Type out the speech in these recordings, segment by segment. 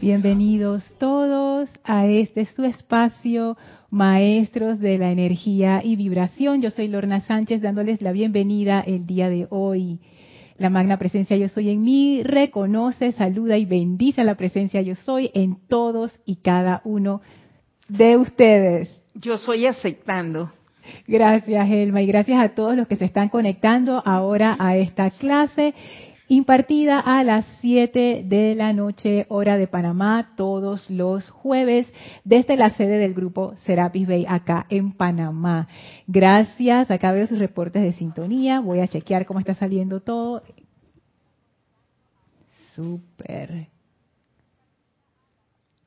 Bienvenidos todos a este su espacio, maestros de la energía y vibración. Yo soy Lorna Sánchez dándoles la bienvenida el día de hoy. La magna presencia yo soy en mí reconoce, saluda y bendice la presencia yo soy en todos y cada uno de ustedes. Yo soy aceptando. Gracias, Elma, y gracias a todos los que se están conectando ahora a esta clase impartida a las 7 de la noche hora de Panamá todos los jueves desde la sede del grupo Serapis Bay acá en Panamá. Gracias, acá veo sus reportes de sintonía, voy a chequear cómo está saliendo todo. Súper.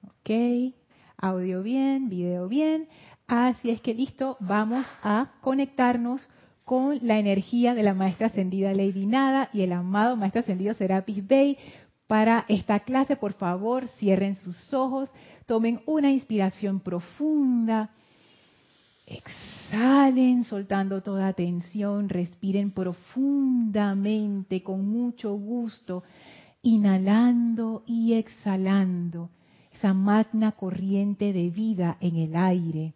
Ok, audio bien, video bien. Así es que listo, vamos a conectarnos con la energía de la maestra ascendida Lady Nada y el amado maestro ascendido Serapis Bey. Para esta clase, por favor, cierren sus ojos, tomen una inspiración profunda, exhalen soltando toda tensión, respiren profundamente, con mucho gusto, inhalando y exhalando esa magna corriente de vida en el aire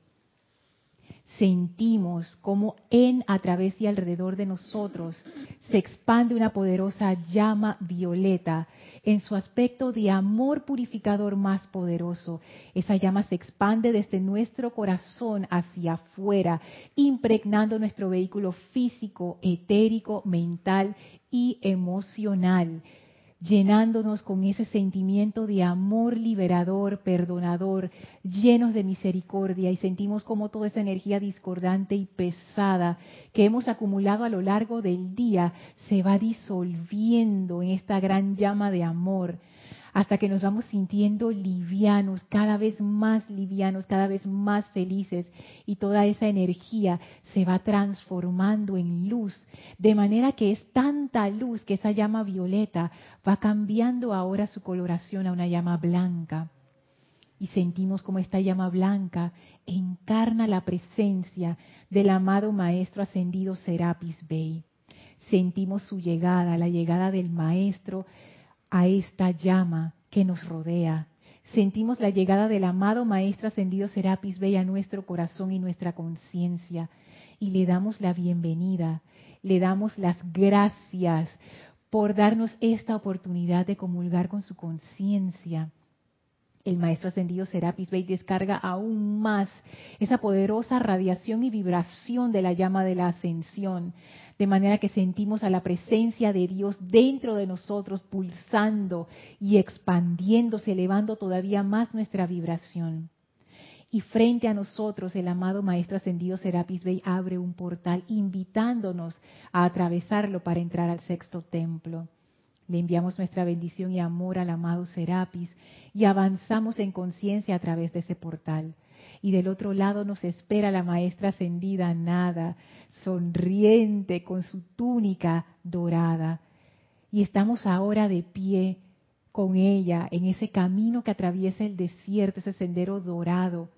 sentimos como en, a través y alrededor de nosotros se expande una poderosa llama violeta en su aspecto de amor purificador más poderoso. Esa llama se expande desde nuestro corazón hacia afuera, impregnando nuestro vehículo físico, etérico, mental y emocional llenándonos con ese sentimiento de amor liberador, perdonador, llenos de misericordia. Y sentimos como toda esa energía discordante y pesada que hemos acumulado a lo largo del día se va disolviendo en esta gran llama de amor hasta que nos vamos sintiendo livianos, cada vez más livianos, cada vez más felices y toda esa energía se va transformando en luz, de manera que es tanta luz que esa llama violeta va cambiando ahora su coloración a una llama blanca. Y sentimos como esta llama blanca encarna la presencia del amado Maestro Ascendido Serapis Bey. Sentimos su llegada, la llegada del Maestro a esta llama que nos rodea. Sentimos la llegada del amado Maestro Ascendido Serapis Bey a nuestro corazón y nuestra conciencia y le damos la bienvenida, le damos las gracias por darnos esta oportunidad de comulgar con su conciencia el maestro ascendido Serapis Bey descarga aún más esa poderosa radiación y vibración de la llama de la ascensión, de manera que sentimos a la presencia de Dios dentro de nosotros pulsando y expandiéndose, elevando todavía más nuestra vibración. Y frente a nosotros el amado Maestro Ascendido Serapis Bey abre un portal invitándonos a atravesarlo para entrar al sexto templo. Le enviamos nuestra bendición y amor al amado Serapis y avanzamos en conciencia a través de ese portal. Y del otro lado nos espera la maestra ascendida Nada, sonriente con su túnica dorada. Y estamos ahora de pie con ella en ese camino que atraviesa el desierto, ese sendero dorado.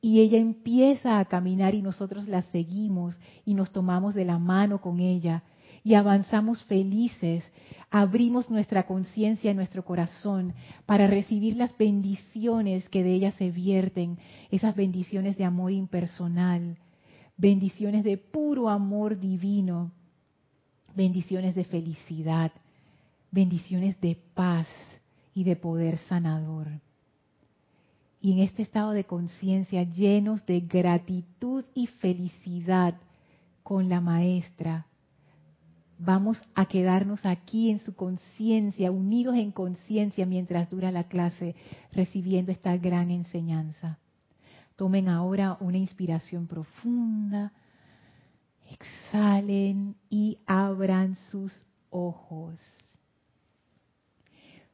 Y ella empieza a caminar y nosotros la seguimos y nos tomamos de la mano con ella y avanzamos felices, abrimos nuestra conciencia y nuestro corazón para recibir las bendiciones que de ella se vierten, esas bendiciones de amor impersonal, bendiciones de puro amor divino, bendiciones de felicidad, bendiciones de paz y de poder sanador. Y en este estado de conciencia llenos de gratitud y felicidad con la maestra, vamos a quedarnos aquí en su conciencia, unidos en conciencia mientras dura la clase, recibiendo esta gran enseñanza. Tomen ahora una inspiración profunda, exhalen y abran sus ojos.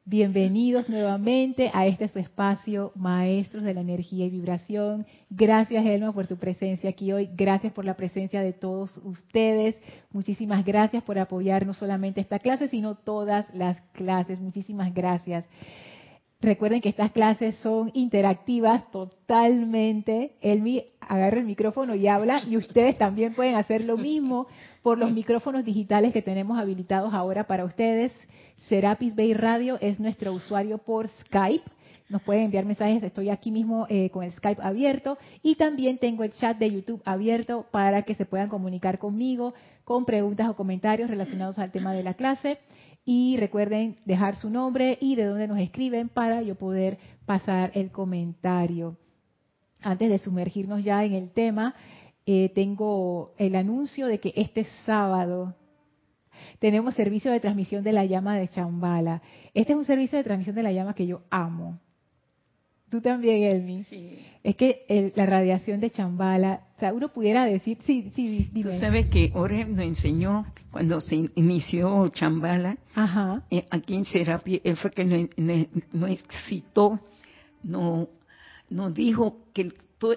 Bienvenidos nuevamente a este su espacio, Maestros de la Energía y Vibración. Gracias, Elma, por tu presencia aquí hoy. Gracias por la presencia de todos ustedes. Muchísimas gracias por apoyar no solamente esta clase, sino todas las clases. Muchísimas gracias. Recuerden que estas clases son interactivas totalmente. Elmi agarra el micrófono y habla y ustedes también pueden hacer lo mismo por los micrófonos digitales que tenemos habilitados ahora para ustedes. Serapis Bay Radio es nuestro usuario por Skype. Nos pueden enviar mensajes, estoy aquí mismo eh, con el Skype abierto y también tengo el chat de YouTube abierto para que se puedan comunicar conmigo con preguntas o comentarios relacionados al tema de la clase. Y recuerden dejar su nombre y de dónde nos escriben para yo poder pasar el comentario. Antes de sumergirnos ya en el tema, eh, tengo el anuncio de que este sábado tenemos servicio de transmisión de la llama de Chambala. Este es un servicio de transmisión de la llama que yo amo. Tú también, Elmi. Sí. Es que la radiación de Chambala, o sea, uno pudiera decir, sí, sí, dime. Tú sabes que Orem nos enseñó cuando se inició Chambala, Ajá. Eh, aquí en Serapi, él fue que nos, excitó, nos, nos dijo que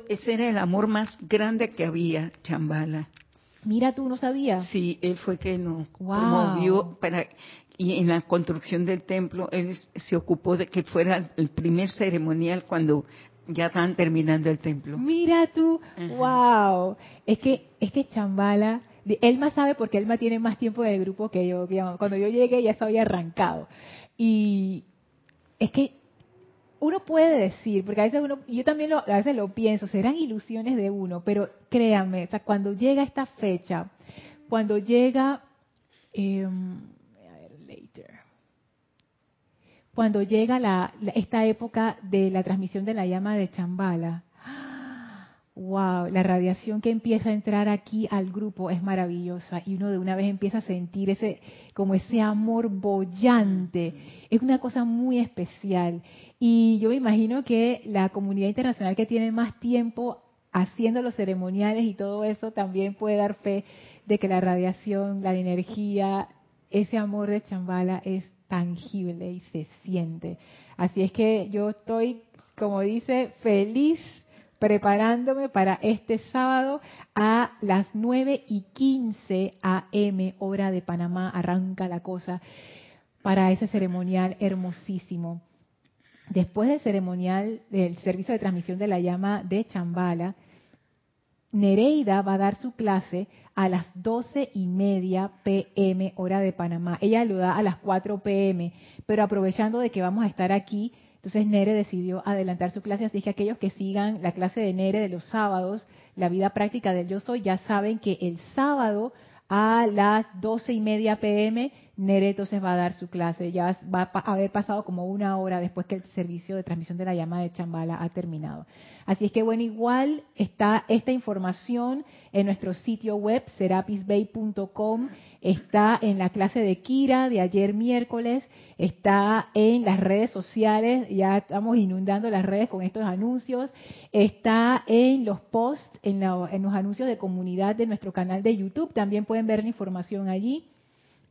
ese era el amor más grande que había, Chambala. Mira, tú no sabías. Sí, él fue que nos wow. para y en la construcción del templo él se ocupó de que fuera el primer ceremonial cuando ya estaban terminando el templo. Mira tú, wow. Es que es que Chambala, Elma sabe porque Elma tiene más tiempo de grupo que yo. Cuando yo llegué ya se había arrancado. Y es que uno puede decir, porque a veces uno, yo también lo, a veces lo pienso, serán ilusiones de uno, pero créanme, o sea, cuando llega esta fecha, cuando llega, eh, later, cuando llega la, esta época de la transmisión de la llama de Chambala, wow, la radiación que empieza a entrar aquí al grupo es maravillosa y uno de una vez empieza a sentir ese como ese amor bollante. Es una cosa muy especial y yo me imagino que la comunidad internacional que tiene más tiempo haciendo los ceremoniales y todo eso también puede dar fe de que la radiación, la energía, ese amor de Chambala es tangible y se siente. Así es que yo estoy, como dice, feliz preparándome para este sábado a las 9 y 15 AM, hora de Panamá, arranca la cosa para ese ceremonial hermosísimo. Después del ceremonial del servicio de transmisión de la llama de Chambala, Nereida va a dar su clase a las 12 y media pm hora de Panamá. Ella lo da a las 4 pm, pero aprovechando de que vamos a estar aquí, entonces Nere decidió adelantar su clase, así que aquellos que sigan la clase de Nere de los sábados, la vida práctica del yo soy, ya saben que el sábado a las doce y media pm Nere entonces va a dar su clase, ya va a haber pasado como una hora después que el servicio de transmisión de la llama de Chambala ha terminado. Así es que bueno, igual está esta información en nuestro sitio web serapisbay.com, está en la clase de Kira de ayer miércoles, está en las redes sociales, ya estamos inundando las redes con estos anuncios, está en los posts, en, en los anuncios de comunidad de nuestro canal de YouTube, también pueden ver la información allí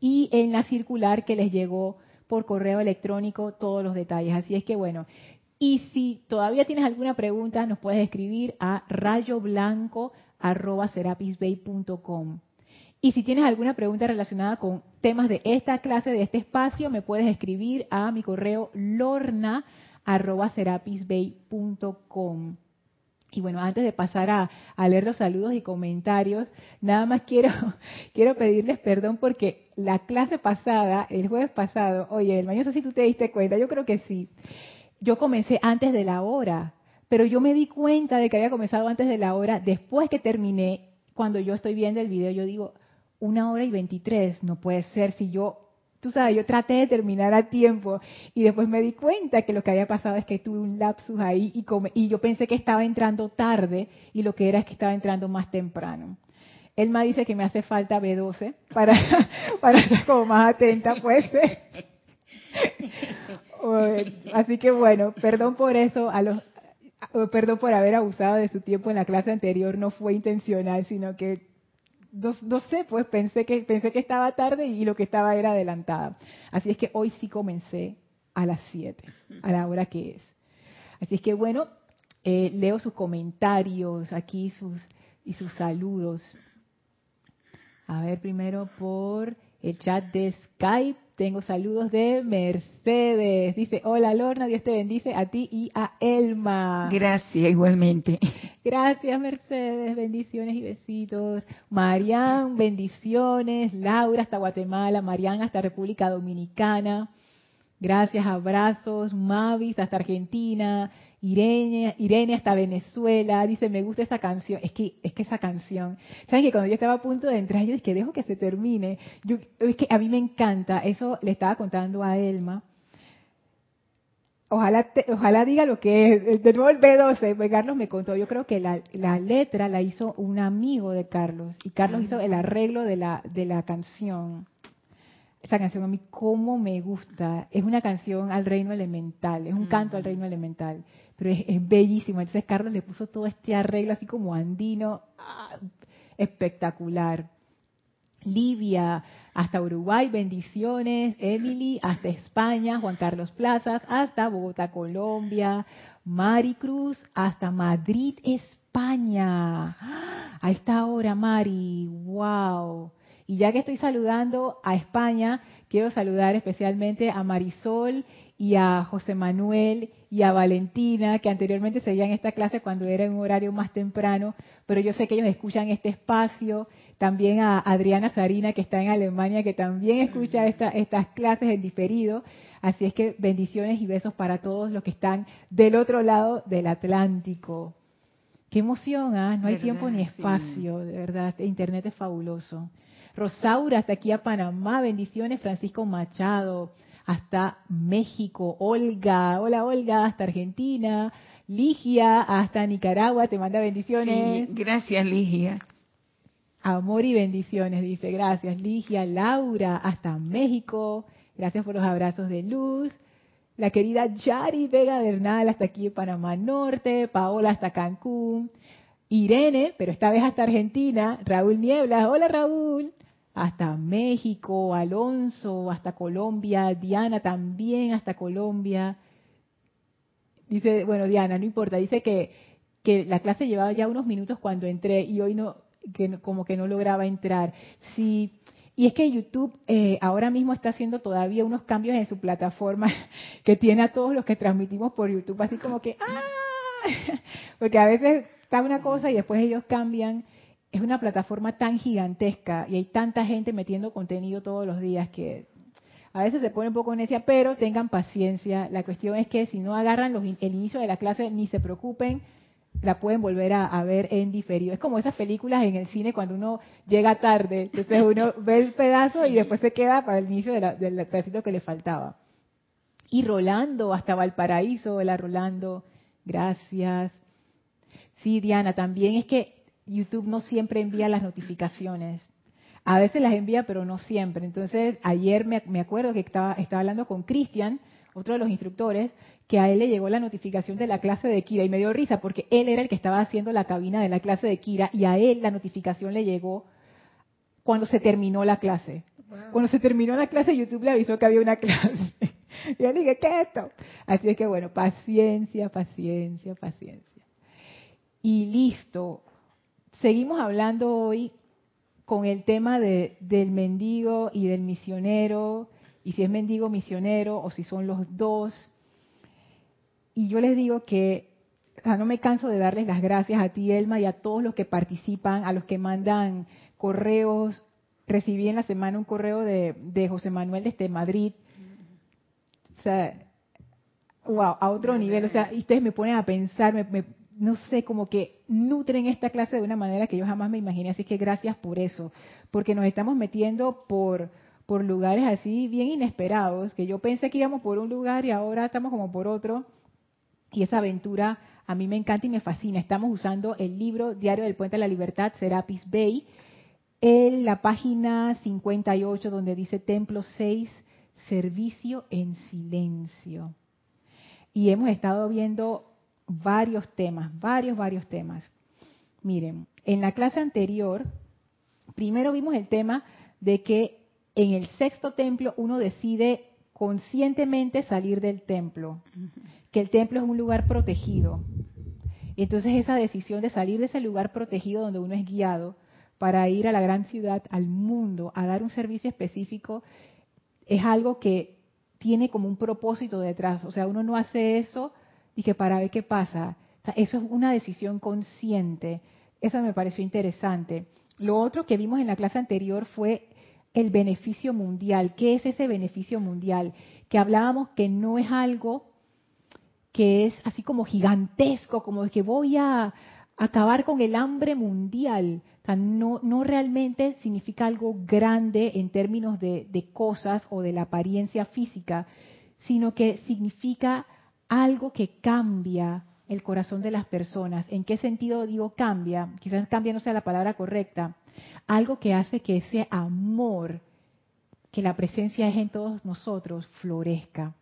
y en la circular que les llegó por correo electrónico todos los detalles. Así es que bueno, y si todavía tienes alguna pregunta, nos puedes escribir a rayoblanco.com. Y si tienes alguna pregunta relacionada con temas de esta clase, de este espacio, me puedes escribir a mi correo lorna.serapisbay.com. Y bueno, antes de pasar a, leer los saludos y comentarios, nada más quiero, quiero pedirles perdón porque la clase pasada, el jueves pasado, oye, el no sé si tú te diste cuenta, yo creo que sí, yo comencé antes de la hora, pero yo me di cuenta de que había comenzado antes de la hora, después que terminé, cuando yo estoy viendo el video, yo digo, una hora y veintitrés, no puede ser si yo tú sabes, yo traté de terminar a tiempo y después me di cuenta que lo que había pasado es que tuve un lapsus ahí y, yo pensé que estaba entrando tarde y lo que era es que estaba entrando más temprano. Elma dice que me hace falta B12 para, para estar como más atenta, pues. Así que bueno, perdón por eso, a los, perdón por haber abusado de su tiempo en la clase anterior, no fue intencional, sino que no, sé, pues pensé que, pensé que estaba tarde y lo que estaba era adelantada. Así es que hoy sí comencé a las 7, a la hora que es. Así es que bueno, eh, leo sus comentarios aquí sus, y sus saludos. A ver, primero por el chat de Skype. Tengo saludos de Mercedes. Dice, hola Lorna, Dios te bendice a ti y a Elma. Gracias, igualmente. Gracias Mercedes, bendiciones y besitos. Marian, bendiciones. Laura hasta Guatemala, Marian hasta República Dominicana. Gracias, abrazos. Mavis hasta Argentina. Irene, Irene hasta Venezuela, dice, me gusta esa canción. Es que, es que esa canción, ¿saben que cuando yo estaba a punto de entrar, yo dije, dejo que se termine. Yo, es que a mí me encanta, eso le estaba contando a Elma. Ojalá, ojalá diga lo que es, de nuevo el B12, pues Carlos me contó, yo creo que la, la, letra la hizo un amigo de Carlos, y Carlos hizo el arreglo de la, de la canción esa canción a mí cómo me gusta. Es una canción al reino elemental, es un canto al reino elemental, pero es, bellísimo. Entonces Carlos le puso todo este arreglo así como andino, ¡ah! espectacular. Livia, hasta Uruguay, bendiciones. Emily, hasta España. Juan Carlos Plazas, hasta Bogotá, Colombia. Mari Cruz, hasta Madrid, España. ¡Ah! A esta hora, Mari, wow. Y ya que estoy saludando a España, quiero saludar especialmente a Marisol y a José Manuel y a Valentina, que anteriormente seguían esta clase cuando era en un horario más temprano, pero yo sé que ellos escuchan este espacio. También a Adriana Sarina, que está en Alemania, que también escucha estas clases en diferido. Así es que bendiciones y besos para todos los que están del otro lado del Atlántico. Qué emoción, ¿ah? No hay tiempo ni espacio, de verdad. Internet es fabuloso. Rosaura, hasta aquí a Panamá, bendiciones. Francisco Machado, hasta México. Olga, hola Olga, hasta Argentina. Ligia, hasta Nicaragua, te manda bendiciones. gracias Ligia. Amor y bendiciones, dice, gracias Ligia. Laura, hasta México. Gracias por los abrazos de luz. La querida Yari Vega Bernal, hasta aquí en Panamá Norte. Paola, hasta Cancún. Irene, pero esta vez hasta Argentina. Raúl Nieblas, hola Raúl hasta México, Alonso, hasta Colombia, Diana también hasta Colombia. Dice, bueno, Diana, no importa, dice que, que la clase llevaba ya unos minutos cuando entré y hoy no, que como que no lograba entrar. Sí, y es que YouTube eh, ahora mismo está haciendo todavía unos cambios en su plataforma que tiene a todos los que transmitimos por YouTube, así como que, ¡ah! Porque a veces está una cosa y después ellos cambian es una plataforma tan gigantesca y hay tanta gente metiendo contenido todos los días que a veces se pone un poco necia, pero tengan paciencia. La cuestión es que si no agarran los, el inicio de la clase, ni se preocupen, la pueden volver a, ver en diferido. Es como esas películas en el cine cuando uno llega tarde, entonces uno ve el pedazo y después se queda para el inicio del pedacito que le faltaba. Y Rolando, hasta Valparaíso, hola Rolando, gracias. Sí, Diana, también es que YouTube no siempre envía las notificaciones. A veces las envía, pero no siempre. Entonces, ayer me, acuerdo que estaba, estaba hablando con Cristian, otro de los instructores, que a él le llegó la notificación de la clase de Kira y me dio risa porque él era el que estaba haciendo la cabina de la clase de Kira y a él la notificación le llegó cuando se terminó la clase. Cuando se terminó la clase, YouTube le avisó que había una clase. y yo le dije, ¿qué es esto? Así es que bueno, paciencia, paciencia, paciencia. Y listo, Seguimos hablando hoy con el tema de, del mendigo y del misionero, y si es mendigo misionero o si son los dos. Y yo les digo que no me canso de darles las gracias a ti, Elma, y a todos los que participan, a los que mandan correos. Recibí en la semana un correo de, de José Manuel desde Madrid. O sea, wow, a otro nivel. O sea, ustedes me ponen a pensar, me, no sé, como que nutren esta clase de una manera que yo jamás me imaginé. Así que gracias por eso, porque nos estamos metiendo por, por lugares así bien inesperados, que yo pensé que íbamos por un lugar y ahora estamos como por otro. Y esa aventura a mí me encanta y me fascina. Estamos usando el libro Diario del Puente de la Libertad, Serapis Bay, en la página 58 donde dice Templo 6, Servicio en Silencio. Y hemos estado viendo varios temas, varios, varios temas. Miren, en la clase anterior, primero vimos el tema de que en el sexto templo uno decide conscientemente salir del templo, que el templo es un lugar protegido. Entonces esa decisión de salir de ese lugar protegido donde uno es guiado para ir a la gran ciudad, al mundo, a dar un servicio específico, es algo que tiene como un propósito detrás. O sea, uno no hace eso y que para ver qué pasa. eso es una decisión consciente. Eso me pareció interesante. Lo otro que vimos en la clase anterior fue el beneficio mundial. ¿Qué es ese beneficio mundial? Que hablábamos que no es algo que es así como gigantesco, como que voy a acabar con el hambre mundial. no, no realmente significa algo grande en términos de cosas o de la apariencia física, sino que significa algo que cambia el corazón de las personas. ¿En qué sentido digo cambia? Quizás cambia no sea la palabra correcta. Algo que hace que ese amor que la presencia es en todos nosotros florezca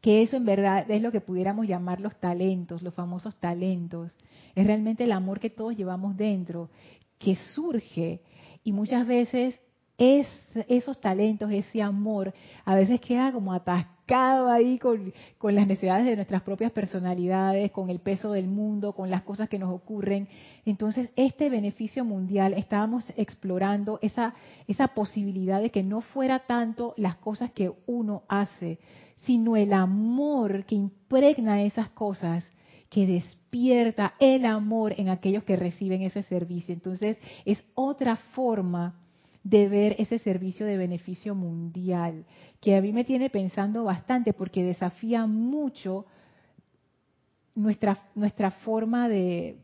que eso en verdad es lo que pudiéramos llamar los talentos, los famosos talentos. Es realmente el amor que todos llevamos dentro, que surge y muchas veces es, esos talentos, ese amor, a veces queda como atascado ahí con, con, las necesidades de nuestras propias personalidades, con el peso del mundo, con las cosas que nos ocurren. Entonces, este beneficio mundial, estábamos explorando esa, esa posibilidad de que no fuera tanto las cosas que uno hace, sino el amor que impregna esas cosas, que despierta el amor en aquellos que reciben ese servicio. Entonces, es otra forma de ver ese servicio de beneficio mundial, que a mí me tiene pensando bastante porque desafía mucho nuestra, nuestra forma de,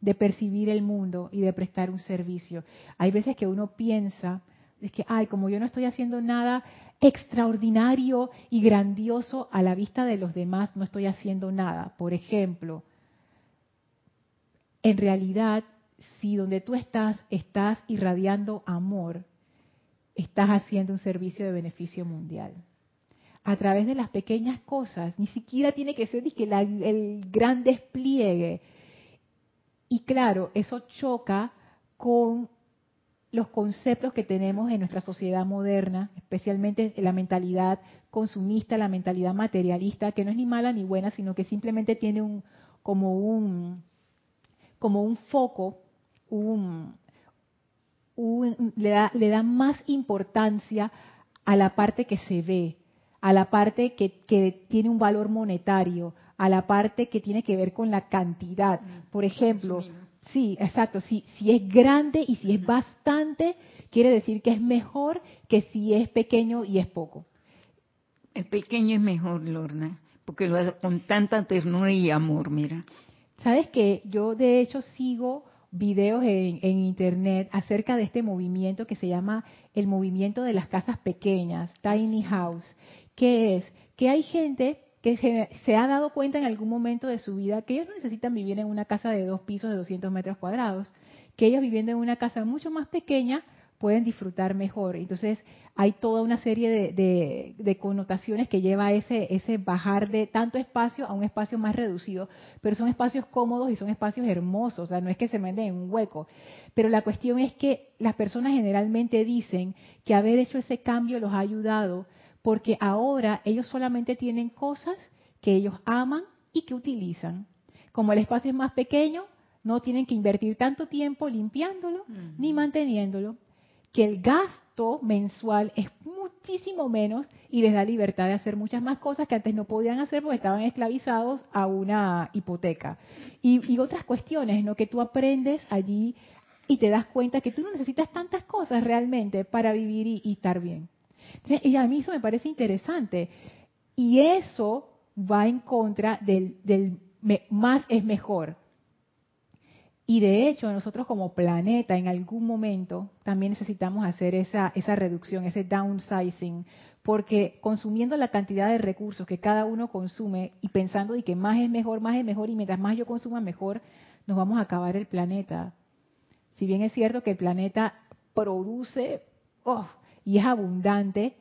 de percibir el mundo y de prestar un servicio. Hay veces que uno piensa, es que, ay, como yo no estoy haciendo nada extraordinario y grandioso a la vista de los demás, no estoy haciendo nada. Por ejemplo, en realidad, si donde tú estás estás irradiando amor, estás haciendo un servicio de beneficio mundial. A través de las pequeñas cosas, ni siquiera tiene que ser el gran despliegue. Y claro, eso choca con los conceptos que tenemos en nuestra sociedad moderna, especialmente la mentalidad consumista, la mentalidad materialista, que no es ni mala ni buena, sino que simplemente tiene un como un como un foco, un, le, da, le da más importancia a la parte que se ve, a la parte que, que tiene un valor monetario, a la parte que tiene que ver con la cantidad. Mm. Por ejemplo, Sí, exacto. Si, si es grande y si es bastante, quiere decir que es mejor que si es pequeño y es poco. El pequeño es mejor, Lorna, porque lo hace con tanta ternura y amor, mira. Sabes que yo de hecho sigo videos en, en, internet acerca de este movimiento que se llama el movimiento de las casas pequeñas, tiny house, que es que hay gente que se, ha dado cuenta en algún momento de su vida que ellos no necesitan vivir en una casa de dos pisos de 200 metros cuadrados, que ellos viviendo en una casa mucho más pequeña pueden disfrutar mejor. Entonces hay toda una serie de, connotaciones que lleva ese, ese bajar de tanto espacio a un espacio más reducido, pero son espacios cómodos y son espacios hermosos, o sea, no es que se meten en un hueco. Pero la cuestión es que las personas generalmente dicen que haber hecho ese cambio los ha ayudado porque ahora ellos solamente tienen cosas que ellos aman y que utilizan. Como el espacio es más pequeño, no tienen que invertir tanto tiempo limpiándolo ni manteniéndolo, que el gasto mensual es muchísimo menos y les da libertad de hacer muchas más cosas que antes no podían hacer porque estaban esclavizados a una hipoteca. Y, otras cuestiones, ¿no? Que tú aprendes allí y te das cuenta que tú no necesitas tantas cosas realmente para vivir y estar bien y a mí eso me parece interesante. Y eso va en contra del, del más es mejor. Y de hecho, nosotros como planeta, en algún momento, también necesitamos hacer esa, esa reducción, ese downsizing, porque consumiendo la cantidad de recursos que cada uno consume y pensando de que más es mejor, más es mejor, y mientras más yo consuma mejor, nos vamos a acabar el planeta. Si bien es cierto que el planeta produce, oh, y es abundante,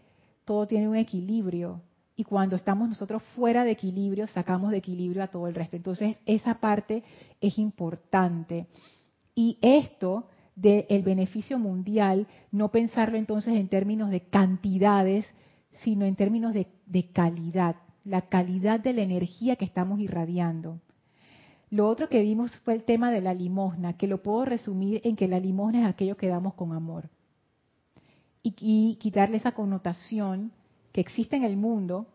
todo tiene un equilibrio. Y cuando estamos nosotros fuera de equilibrio, sacamos de equilibrio a todo el resto. Entonces, esa parte es importante. Y esto del beneficio mundial, no pensarlo entonces en términos de cantidades, sino en términos de, calidad, la calidad de la energía que estamos irradiando. Lo otro que vimos fue el tema de la limosna, que lo puedo resumir en que la limosna es aquello que damos con amor. y, quitarle esa connotación que existe en el mundo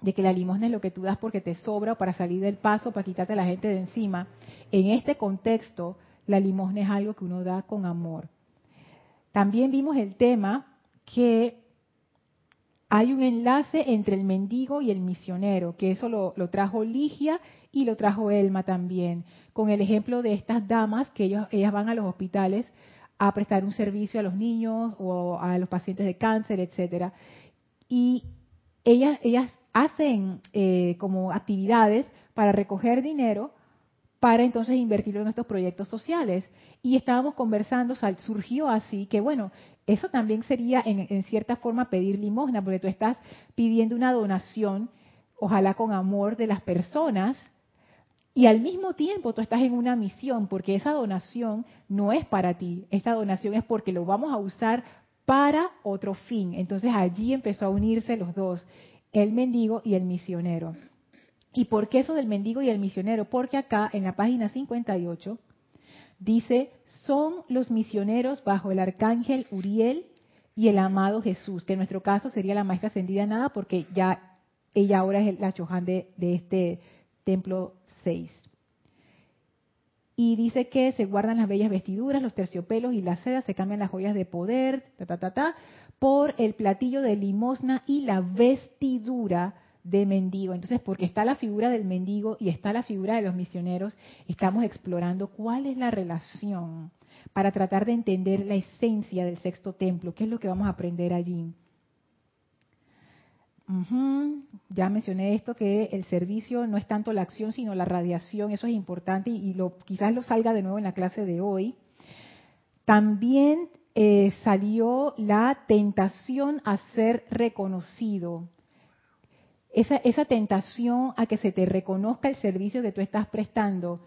de que la limosna es lo que tú das porque te sobra para salir del paso, para quitarte a la gente de encima. En este contexto, la limosna es algo que uno da con amor. También vimos el tema que hay un enlace entre el mendigo y el misionero, que eso lo, trajo Ligia y lo trajo Elma también, con el ejemplo de estas damas que ellas van a los hospitales a prestar un servicio a los niños o a los pacientes de cáncer, etcétera. Y ellas, ellas hacen eh, como actividades para recoger dinero para entonces invertirlo en estos proyectos sociales. Y estábamos conversando, surgió así que, bueno, eso también sería en, cierta forma pedir limosna, porque tú estás pidiendo una donación, ojalá con amor de las personas, y al mismo tiempo tú estás en una misión, porque esa donación no es para ti, esta donación es porque lo vamos a usar para otro fin. Entonces allí empezó a unirse los dos, el mendigo y el misionero. ¿Y por qué eso del mendigo y el misionero? Porque acá en la página 58 dice, son los misioneros bajo el arcángel Uriel y el amado Jesús, que en nuestro caso sería la maestra ascendida nada porque ya ella ahora es la chohan de, de este templo 6. Y dice que se guardan las bellas vestiduras, los terciopelos y la seda, se cambian las joyas de poder, ta, ta, ta, ta, por el platillo de limosna y la vestidura de mendigo. Entonces, porque está la figura del mendigo y está la figura de los misioneros, estamos explorando cuál es la relación para tratar de entender la esencia del sexto templo, qué es lo que vamos a aprender allí. Ya mencioné esto, que el servicio no es tanto la acción, sino la radiación, eso es importante y, lo, quizás lo salga de nuevo en la clase de hoy. También eh, salió la tentación a ser reconocido. Esa, esa tentación a que se te reconozca el servicio que tú estás prestando,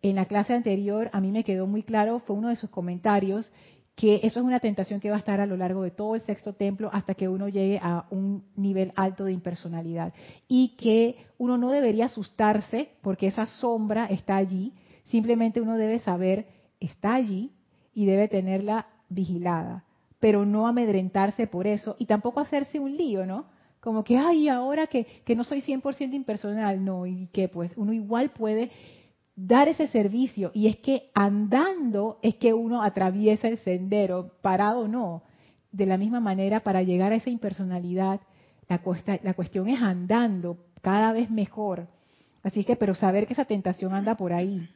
en la clase anterior a mí me quedó muy claro, fue uno de sus comentarios, que eso es una tentación que va a estar a lo largo de todo el sexto templo hasta que uno llegue a un nivel alto de impersonalidad. Y que uno no debería asustarse porque esa sombra está allí, simplemente uno debe saber, está allí y debe tenerla vigilada, pero no amedrentarse por eso y tampoco hacerse un lío, ¿no? Como que, ay, ahora que, que no soy 100% impersonal, no, y que pues uno igual puede dar ese servicio. Y es que andando es que uno atraviesa el sendero, parado o no. De la misma manera, para llegar a esa impersonalidad, la, la cuestión es andando cada vez mejor. Así que, pero saber que esa tentación anda por ahí.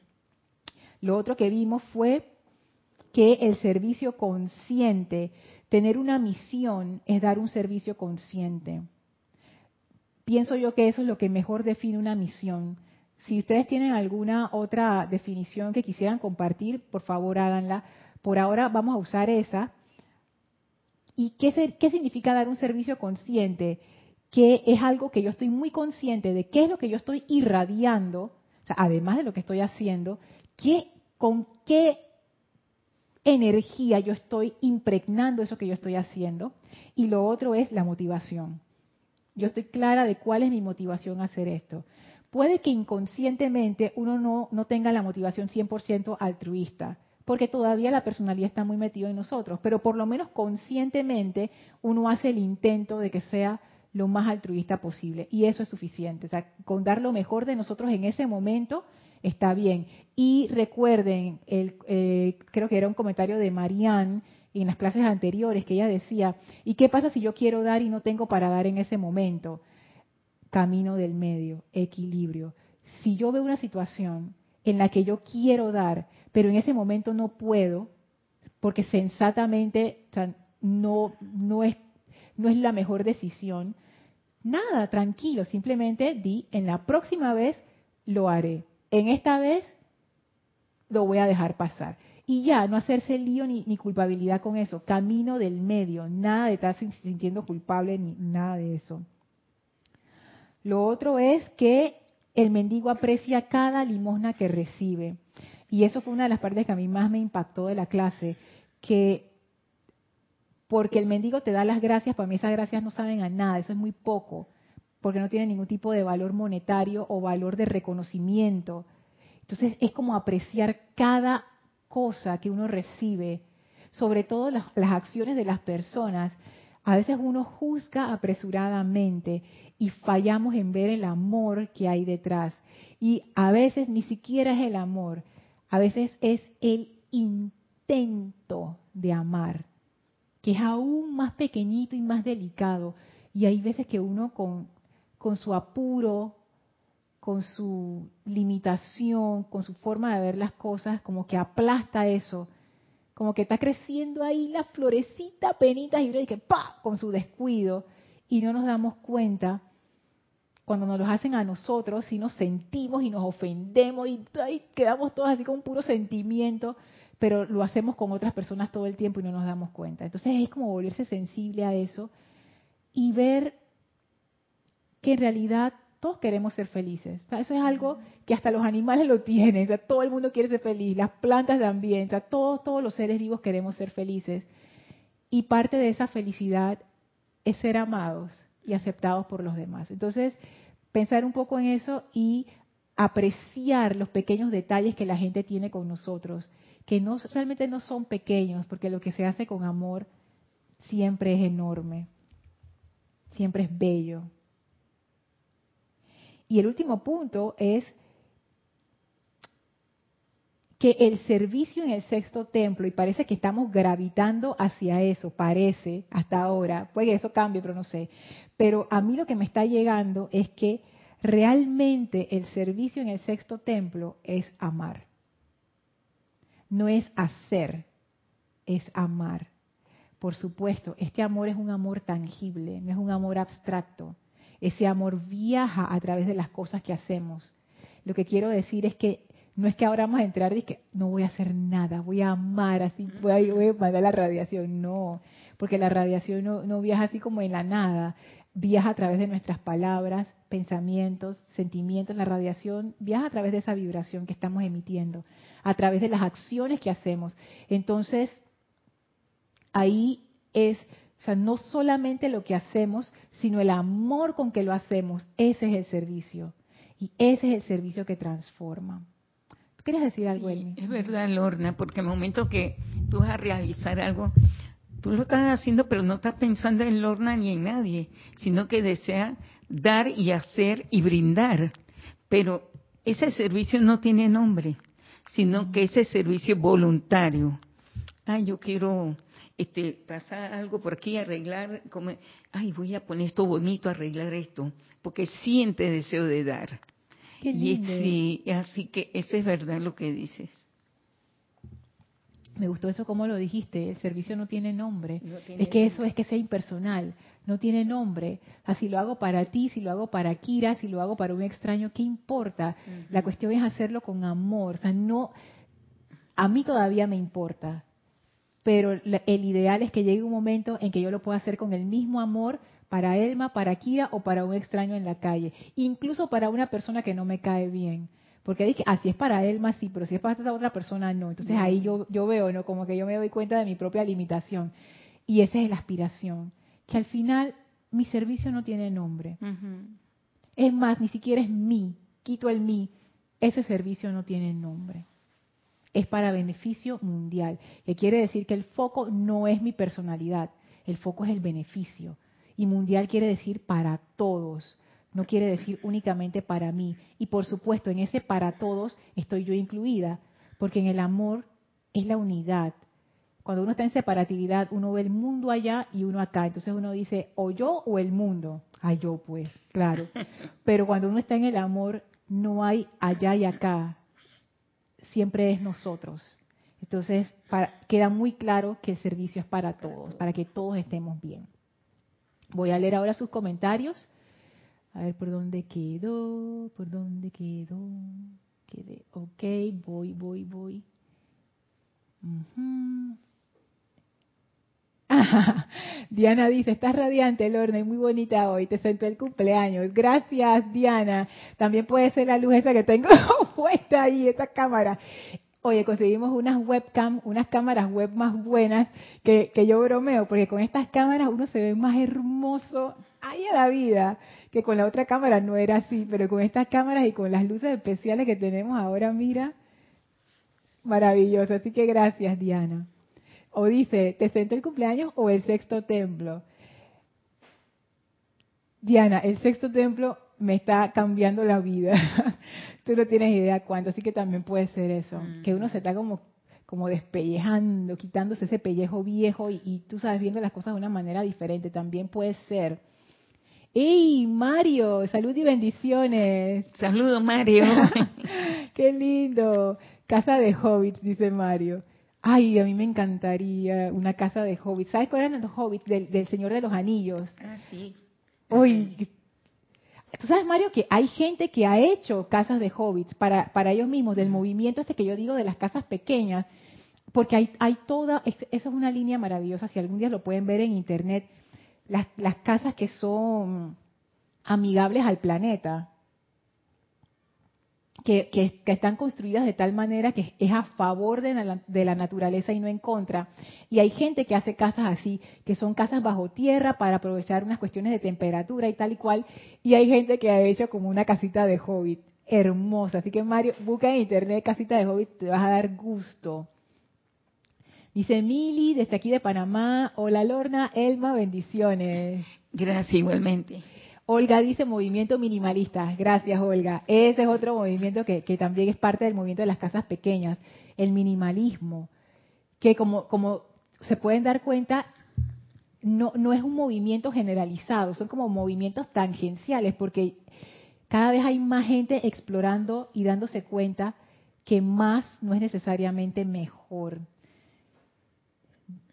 Lo otro que vimos fue que el servicio consciente, tener una misión es dar un servicio consciente pienso yo que eso es lo que mejor define una misión. Si ustedes tienen alguna otra definición que quisieran compartir, por favor háganla. Por ahora vamos a usar esa. ¿Y qué, qué significa dar un servicio consciente? Que es algo que yo estoy muy consciente de qué es lo que yo estoy irradiando, además de lo que estoy haciendo, qué, con qué energía yo estoy impregnando eso que yo estoy haciendo. Y lo otro es la motivación. Yo estoy clara de cuál es mi motivación a hacer esto. Puede que inconscientemente uno no, tenga la motivación 100% altruista, porque todavía la personalidad está muy metida en nosotros, pero por lo menos conscientemente uno hace el intento de que sea lo más altruista posible y eso es suficiente. O sea, con dar lo mejor de nosotros en ese momento está bien. Y recuerden, el, eh, creo que era un comentario de Marianne en las clases anteriores que ella decía, ¿y qué pasa si yo quiero dar y no tengo para dar en ese momento? Camino del medio, equilibrio. Si yo veo una situación en la que yo quiero dar, pero en ese momento no puedo, porque sensatamente no, no, es, no es la mejor decisión, nada, tranquilo, simplemente di, en la próxima vez lo haré. En esta vez lo voy a dejar pasar. Y ya, no hacerse lío ni, culpabilidad con eso. Camino del medio, nada de estar sintiendo culpable ni nada de eso. Lo otro es que el mendigo aprecia cada limosna que recibe. Y eso fue una de las partes que a mí más me impactó de la clase, que porque el mendigo te da las gracias, para mí esas gracias no saben a nada, eso es muy poco, porque no tiene ningún tipo de valor monetario o valor de reconocimiento. Entonces es como apreciar cada cosa que uno recibe, sobre todo las, las acciones de las personas, a veces uno juzga apresuradamente y fallamos en ver el amor que hay detrás. Y a veces ni siquiera es el amor, a veces es el intento de amar, que es aún más pequeñito y más delicado. Y hay veces que uno con, con su apuro, con su limitación, con su forma de ver las cosas, como que aplasta eso, como que está creciendo ahí la florecita, penita y que pa, con su descuido, y no nos damos cuenta cuando nos lo hacen a nosotros, si nos sentimos y nos ofendemos y quedamos todos así con un puro sentimiento, pero lo hacemos con otras personas todo el tiempo y no nos damos cuenta. Entonces es como volverse sensible a eso y ver que en realidad todos queremos ser felices. eso es algo que hasta los animales lo tienen. todo el mundo quiere ser feliz, las plantas también, todos, todos los seres vivos queremos ser felices. Y parte de esa felicidad es ser amados y aceptados por los demás. Entonces, pensar un poco en eso y apreciar los pequeños detalles que la gente tiene con nosotros, que no realmente no son pequeños, porque lo que se hace con amor siempre es enorme, siempre es bello. Y el último punto es que el servicio en el sexto templo, y parece que estamos gravitando hacia eso, parece hasta ahora, puede que eso cambie, pero no sé, pero a mí lo que me está llegando es que realmente el servicio en el sexto templo es amar. No es hacer, es amar. Por supuesto, este amor es un amor tangible, no es un amor abstracto. Ese amor viaja a través de las cosas que hacemos. Lo que quiero decir es que no es que ahora vamos a entrar y que no voy a hacer nada, voy a amar así, voy a, mandar la radiación. No, porque la radiación no, no viaja así como en la nada, viaja a través de nuestras palabras, pensamientos, sentimientos. La radiación viaja a través de esa vibración que estamos emitiendo, a través de las acciones que hacemos. Entonces, ahí es o sea, no solamente lo que hacemos, sino el amor con que lo hacemos. Ese es el servicio. Y ese es el servicio que transforma. ¿Tú quieres decir algo, sí, Es verdad, Lorna, porque el momento que tú vas a realizar algo, tú lo estás haciendo, pero no estás pensando en Lorna ni en nadie, sino que desea dar y hacer y brindar. Pero ese servicio no tiene nombre, sino que ese servicio es voluntario. Ah, yo quiero este, pasar algo por aquí, arreglar, como, ay, voy a poner esto bonito, arreglar esto, porque siente deseo de dar. y sí, así que eso es verdad lo que dices. Me gustó eso como lo dijiste, el servicio no tiene nombre. es que eso es que sea impersonal, no tiene nombre. Así lo hago para ti, si lo hago para Kira, si lo hago para un extraño, ¿qué importa? La cuestión es hacerlo con amor. O sea, no, a mí todavía me importa pero el ideal es que llegue un momento en que yo lo pueda hacer con el mismo amor para Elma, para Kira o para un extraño en la calle, incluso para una persona que no me cae bien. Porque dije, así es para Elma, sí, pero si es para esa otra persona, no. Entonces ahí yo, yo veo, ¿no? Como que yo me doy cuenta de mi propia limitación. Y esa es la aspiración. Que al final mi servicio no tiene nombre. Es más, ni siquiera es mí. Quito el mí. Ese servicio no tiene nombre es para beneficio mundial, que quiere decir que el foco no es mi personalidad, el foco es el beneficio. Y mundial quiere decir para todos, no quiere decir únicamente para mí. Y por supuesto, en ese para todos estoy yo incluida, porque en el amor es la unidad. Cuando uno está en separatividad, uno ve el mundo allá y uno acá. Entonces uno dice, o yo o el mundo. Ay, yo pues, claro. Pero cuando uno está en el amor, no hay allá y acá siempre es nosotros. Entonces, queda muy claro que el servicio es para todos, para que todos estemos bien. Voy a leer ahora sus comentarios. A ver por dónde quedó, por dónde quedó. Quedé. Ok, voy, voy, voy. Diana dice, estás radiante, Lorna, y muy bonita hoy. Te sentó el cumpleaños. Gracias, Diana. También puede ser la luz esa que tengo puesta ahí, esa cámara. Oye, conseguimos unas webcam, unas cámaras web más buenas que, que yo bromeo, porque con estas cámaras uno se ve más hermoso ahí a la vida, que con la otra cámara no era así, pero con estas cámaras y con las luces especiales que tenemos ahora, mira, maravilloso. Así que gracias, Diana. O dice, ¿te sentó el cumpleaños o el sexto templo? Diana, el sexto templo me está cambiando la vida. Tú no tienes idea cuánto, así que también puede ser eso, que uno se está como como despellejando, quitándose ese pellejo viejo y, y, tú sabes viendo las cosas de una manera diferente, también puede ser. ¡Ey, Mario! Salud y bendiciones. Saludos, Mario. ¡Qué lindo! Casa de hobbits, dice Mario. Ay, a mí me encantaría una casa de hobbits. ¿Sabes cuáles eran los hobbits del, Señor de los Anillos? Ah, sí. Uy, Tú sabes, Mario, que hay gente que ha hecho casas de hobbits para, para ellos mismos, del movimiento este que yo digo de las casas pequeñas, porque hay, hay toda, eso es una línea maravillosa, si algún día lo pueden ver en internet, las, las casas que son amigables al planeta, que, que, están construidas de tal manera que es a favor de la, naturaleza y no en contra. Y hay gente que hace casas así, que son casas bajo tierra para aprovechar unas cuestiones de temperatura y tal y cual. Y hay gente que ha hecho como una casita de hobbit, hermosa. Así que Mario, busca en internet casita de hobbit, te vas a dar gusto. Dice Mili, desde aquí de Panamá. Hola Lorna, Elma, bendiciones. Gracias, igualmente. Olga dice movimiento minimalista. Gracias, Olga. Ese es otro movimiento que, también es parte del movimiento de las casas pequeñas, el minimalismo, que como, se pueden dar cuenta, no es un movimiento generalizado, son como movimientos tangenciales, porque cada vez hay más gente explorando y dándose cuenta que más no es necesariamente mejor.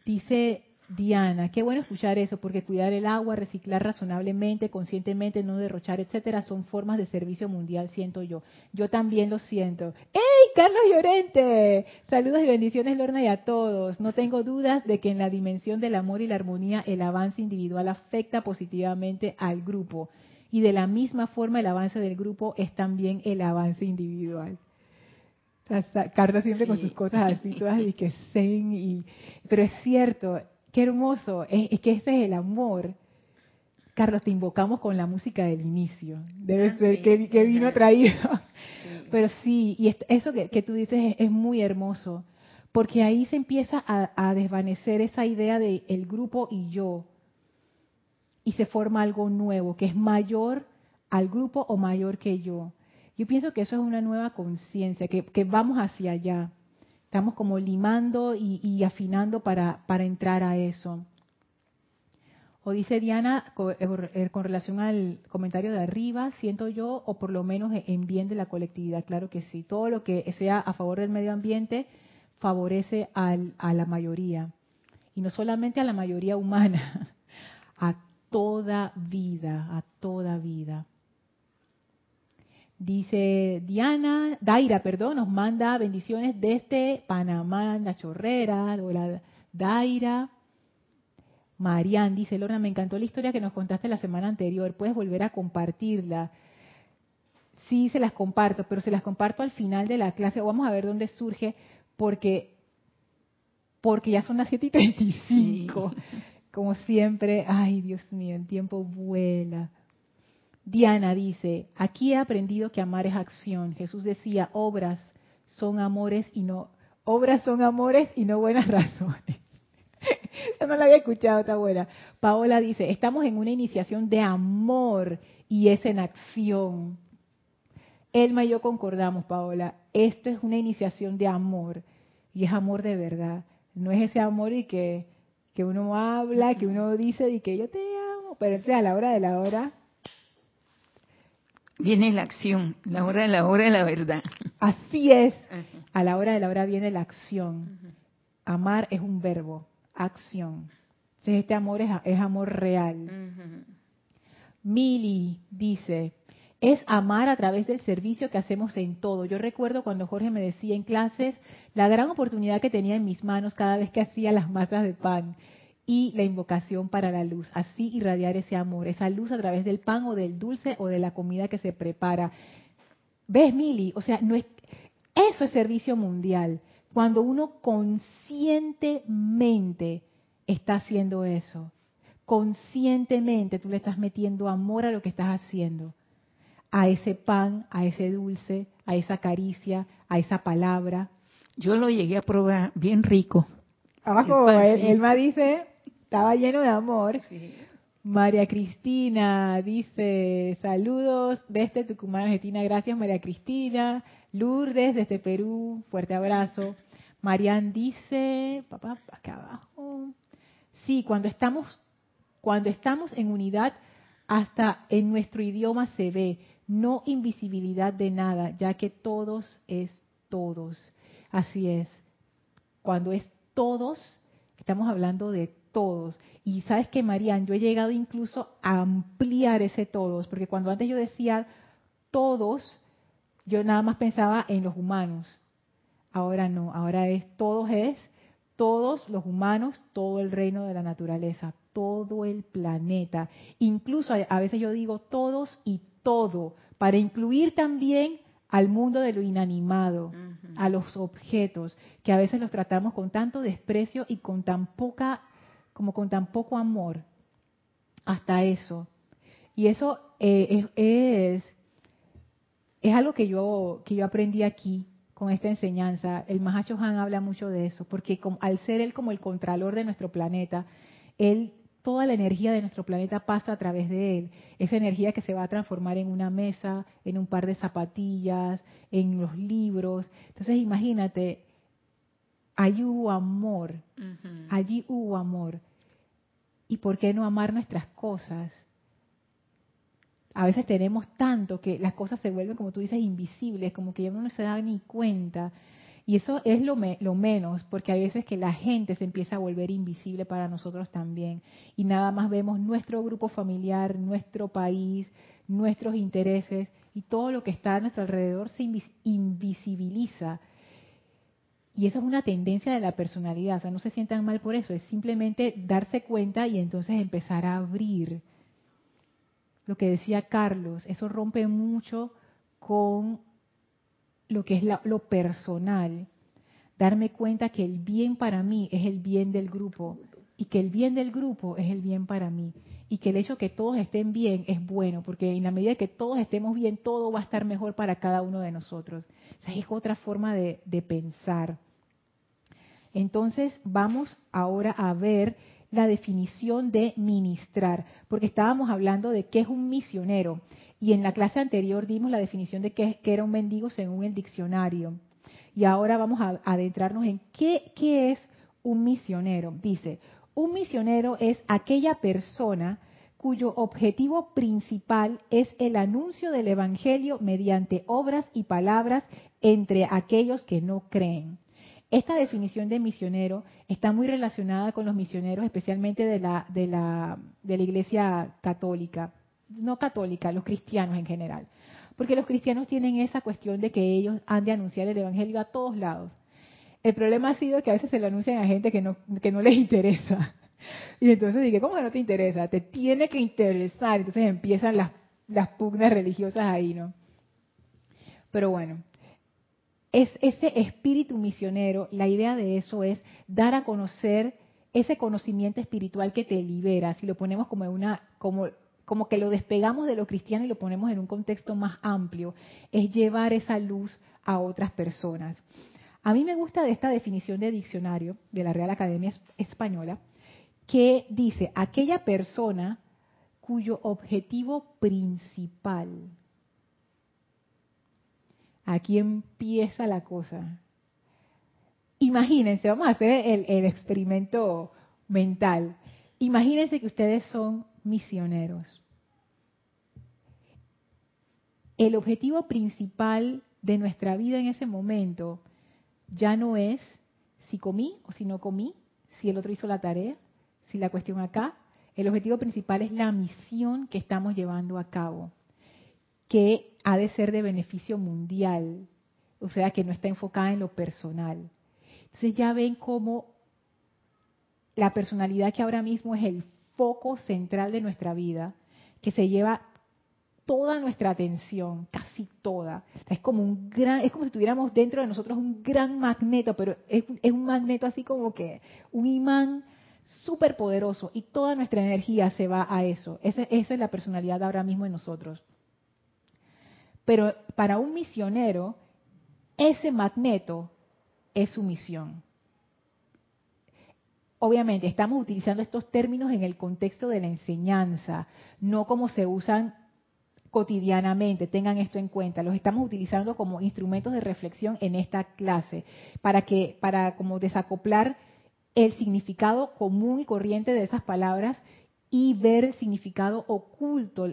Dice Diana, qué bueno escuchar eso, porque cuidar el agua, reciclar razonablemente, conscientemente, no derrochar, etcétera, son formas de servicio mundial, siento yo. Yo también lo siento. ¡Ey, Carlos Llorente! Saludos y bendiciones, Lorna, y a todos. No tengo dudas de que en la dimensión del amor y la armonía, el avance individual afecta positivamente al grupo. Y de la misma forma, el avance del grupo es también el avance individual. Carlos siempre con sus cosas así, todas y que zen y pero es cierto, qué hermoso, es, que ese es el amor. Carlos, te invocamos con la música del inicio. Debe ah, ser que, vino traído. Pero sí, y eso que, tú dices es, muy hermoso, porque ahí se empieza a, desvanecer esa idea de el grupo y yo, y se forma algo nuevo, que es mayor al grupo o mayor que yo. Yo pienso que eso es una nueva conciencia, que, vamos hacia allá. Estamos como limando y, afinando para, entrar a eso. O dice Diana, eh, con, relación al comentario de arriba, siento yo, o por lo menos en bien de la colectividad, claro que sí. Todo lo que sea a favor del medio ambiente favorece a la mayoría. Y no solamente a la mayoría humana, a toda vida, a toda vida. Dice Diana, Daira, perdón, nos manda bendiciones desde Panamá, la chorrera, hola Daira. Marian dice, Lorna, me encantó la historia que nos contaste la semana anterior, puedes volver a compartirla. Sí, se las comparto, pero se las comparto al final de la clase. Vamos a ver dónde surge, porque, porque ya son las 7 y 35. Como siempre, ay Dios mío, el tiempo vuela. Diana dice, aquí he aprendido que amar es acción. Jesús decía, obras son amores y no, obras son amores y no buenas razones. Yo no la había escuchado, está buena. Paola dice, estamos en una iniciación de amor y es en acción. Elma y yo concordamos, Paola, esto es una iniciación de amor y es amor de verdad. No es ese amor y que, que uno habla, que uno dice y que yo te amo, pero a la hora de la hora viene la acción, la hora de la hora de la verdad. Así es. A la hora de la hora viene la acción. Amar es un verbo, acción. Entonces este amor es, amor real. Mili dice, es amar a través del servicio que hacemos en todo. Yo recuerdo cuando Jorge me decía en clases la gran oportunidad que tenía en mis manos cada vez que hacía las masas de pan y la invocación para la luz. Así irradiar ese amor, esa luz a través del pan o del dulce o de la comida que se prepara. ¿Ves, Mili? O sea, no es, eso es servicio mundial. Cuando uno conscientemente está haciendo eso, conscientemente tú le estás metiendo amor a lo que estás haciendo, a ese pan, a ese dulce, a esa caricia, a esa palabra. Yo lo llegué a probar bien rico Abajo, Elma dice, estaba lleno de amor. María Cristina dice, saludos desde Tucumán, Argentina. Gracias, María Cristina. Lourdes desde Perú, fuerte abrazo. Marian dice, papá, acá abajo. Sí, cuando estamos, cuando estamos en unidad, hasta en nuestro idioma se ve, no invisibilidad de nada, ya que todos es todos. Así es. Cuando es todos, estamos hablando de todos. Y sabes que, Marian, yo he llegado incluso a ampliar ese todos, porque cuando antes yo decía todos, yo nada más pensaba en los humanos. Ahora no, ahora es todos es todos los humanos, todo el reino de la naturaleza, todo el planeta. Incluso a veces yo digo todos y todo, para incluir también al mundo de lo inanimado, a los objetos, que a veces los tratamos con tanto desprecio y con tan poca, como con tan poco amor. Hasta eso. Y eso eh, es, es, algo que yo, que yo aprendí aquí con esta enseñanza. El Mahacho Han habla mucho de eso, porque al ser él como el contralor de nuestro planeta, él toda la energía de nuestro planeta pasa a través de él. Esa energía que se va a transformar en una mesa, en un par de zapatillas, en los libros. Entonces imagínate, allí hubo amor, allí hubo amor. ¿Y por qué no amar nuestras cosas? A veces tenemos tanto que las cosas se vuelven, como tú dices, invisibles, como que ya uno no se da ni cuenta. Y eso es lo, lo, menos, porque hay veces que la gente se empieza a volver invisible para nosotros también. Y nada más vemos nuestro grupo familiar, nuestro país, nuestros intereses y todo lo que está a nuestro alrededor se invisibiliza. Y esa es una tendencia de la personalidad, o sea, no se sientan mal por eso, es simplemente darse cuenta y entonces empezar a abrir. Lo que decía Carlos, eso rompe mucho con lo que es lo personal, darme cuenta que el bien para mí es el bien del grupo y que el bien del grupo es el bien para mí y que el hecho de que todos estén bien es bueno, porque en la medida que todos estemos bien, todo va a estar mejor para cada uno de nosotros. Esa es otra forma de, de pensar. Entonces vamos ahora a ver la definición de ministrar, porque estábamos hablando de qué es un misionero. Y en la clase anterior dimos la definición de qué, era un mendigo según el diccionario. Y ahora vamos a, adentrarnos en qué, qué es un misionero. Dice, un misionero es aquella persona cuyo objetivo principal es el anuncio del Evangelio mediante obras y palabras entre aquellos que no creen. Esta definición de misionero está muy relacionada con los misioneros, especialmente de la, de la, de la Iglesia católica no católica, los cristianos en general. Porque los cristianos tienen esa cuestión de que ellos han de anunciar el Evangelio a todos lados. El problema ha sido que a veces se lo anuncian a gente que no, que no les interesa. Y entonces dije, ¿cómo que no te interesa? Te tiene que interesar. Entonces empiezan las, las pugnas religiosas ahí, ¿no? Pero bueno, es ese espíritu misionero, la idea de eso es dar a conocer ese conocimiento espiritual que te libera, si lo ponemos como una, como como que lo despegamos de lo cristiano y lo ponemos en un contexto más amplio, es llevar esa luz a otras personas. A mí me gusta de esta definición de diccionario de la Real Academia Española, que dice aquella persona cuyo objetivo principal, aquí empieza la cosa. Imagínense, vamos a hacer el, el experimento mental. Imagínense que ustedes son misioneros. El objetivo principal de nuestra vida en ese momento ya no es si comí o si no comí, si el otro hizo la tarea, si la cuestión acá. El objetivo principal es la misión que estamos llevando a cabo, que ha de ser de beneficio mundial, o sea, que no está enfocada en lo personal. Entonces ya ven cómo la personalidad que ahora mismo es el foco central de nuestra vida, que se lleva toda nuestra atención, casi toda. Es como un gran, es como si tuviéramos dentro de nosotros un gran magneto, pero es, un magneto así como que un imán súper poderoso y toda nuestra energía se va a eso. esa es la personalidad ahora mismo en nosotros. Pero para un misionero, ese magneto es su misión. obviamente estamos utilizando estos términos en el contexto de la enseñanza, no como se usan cotidianamente, tengan esto en cuenta, los estamos utilizando como instrumentos de reflexión en esta clase, para que, para como desacoplar el significado común y corriente de esas palabras y ver el significado oculto,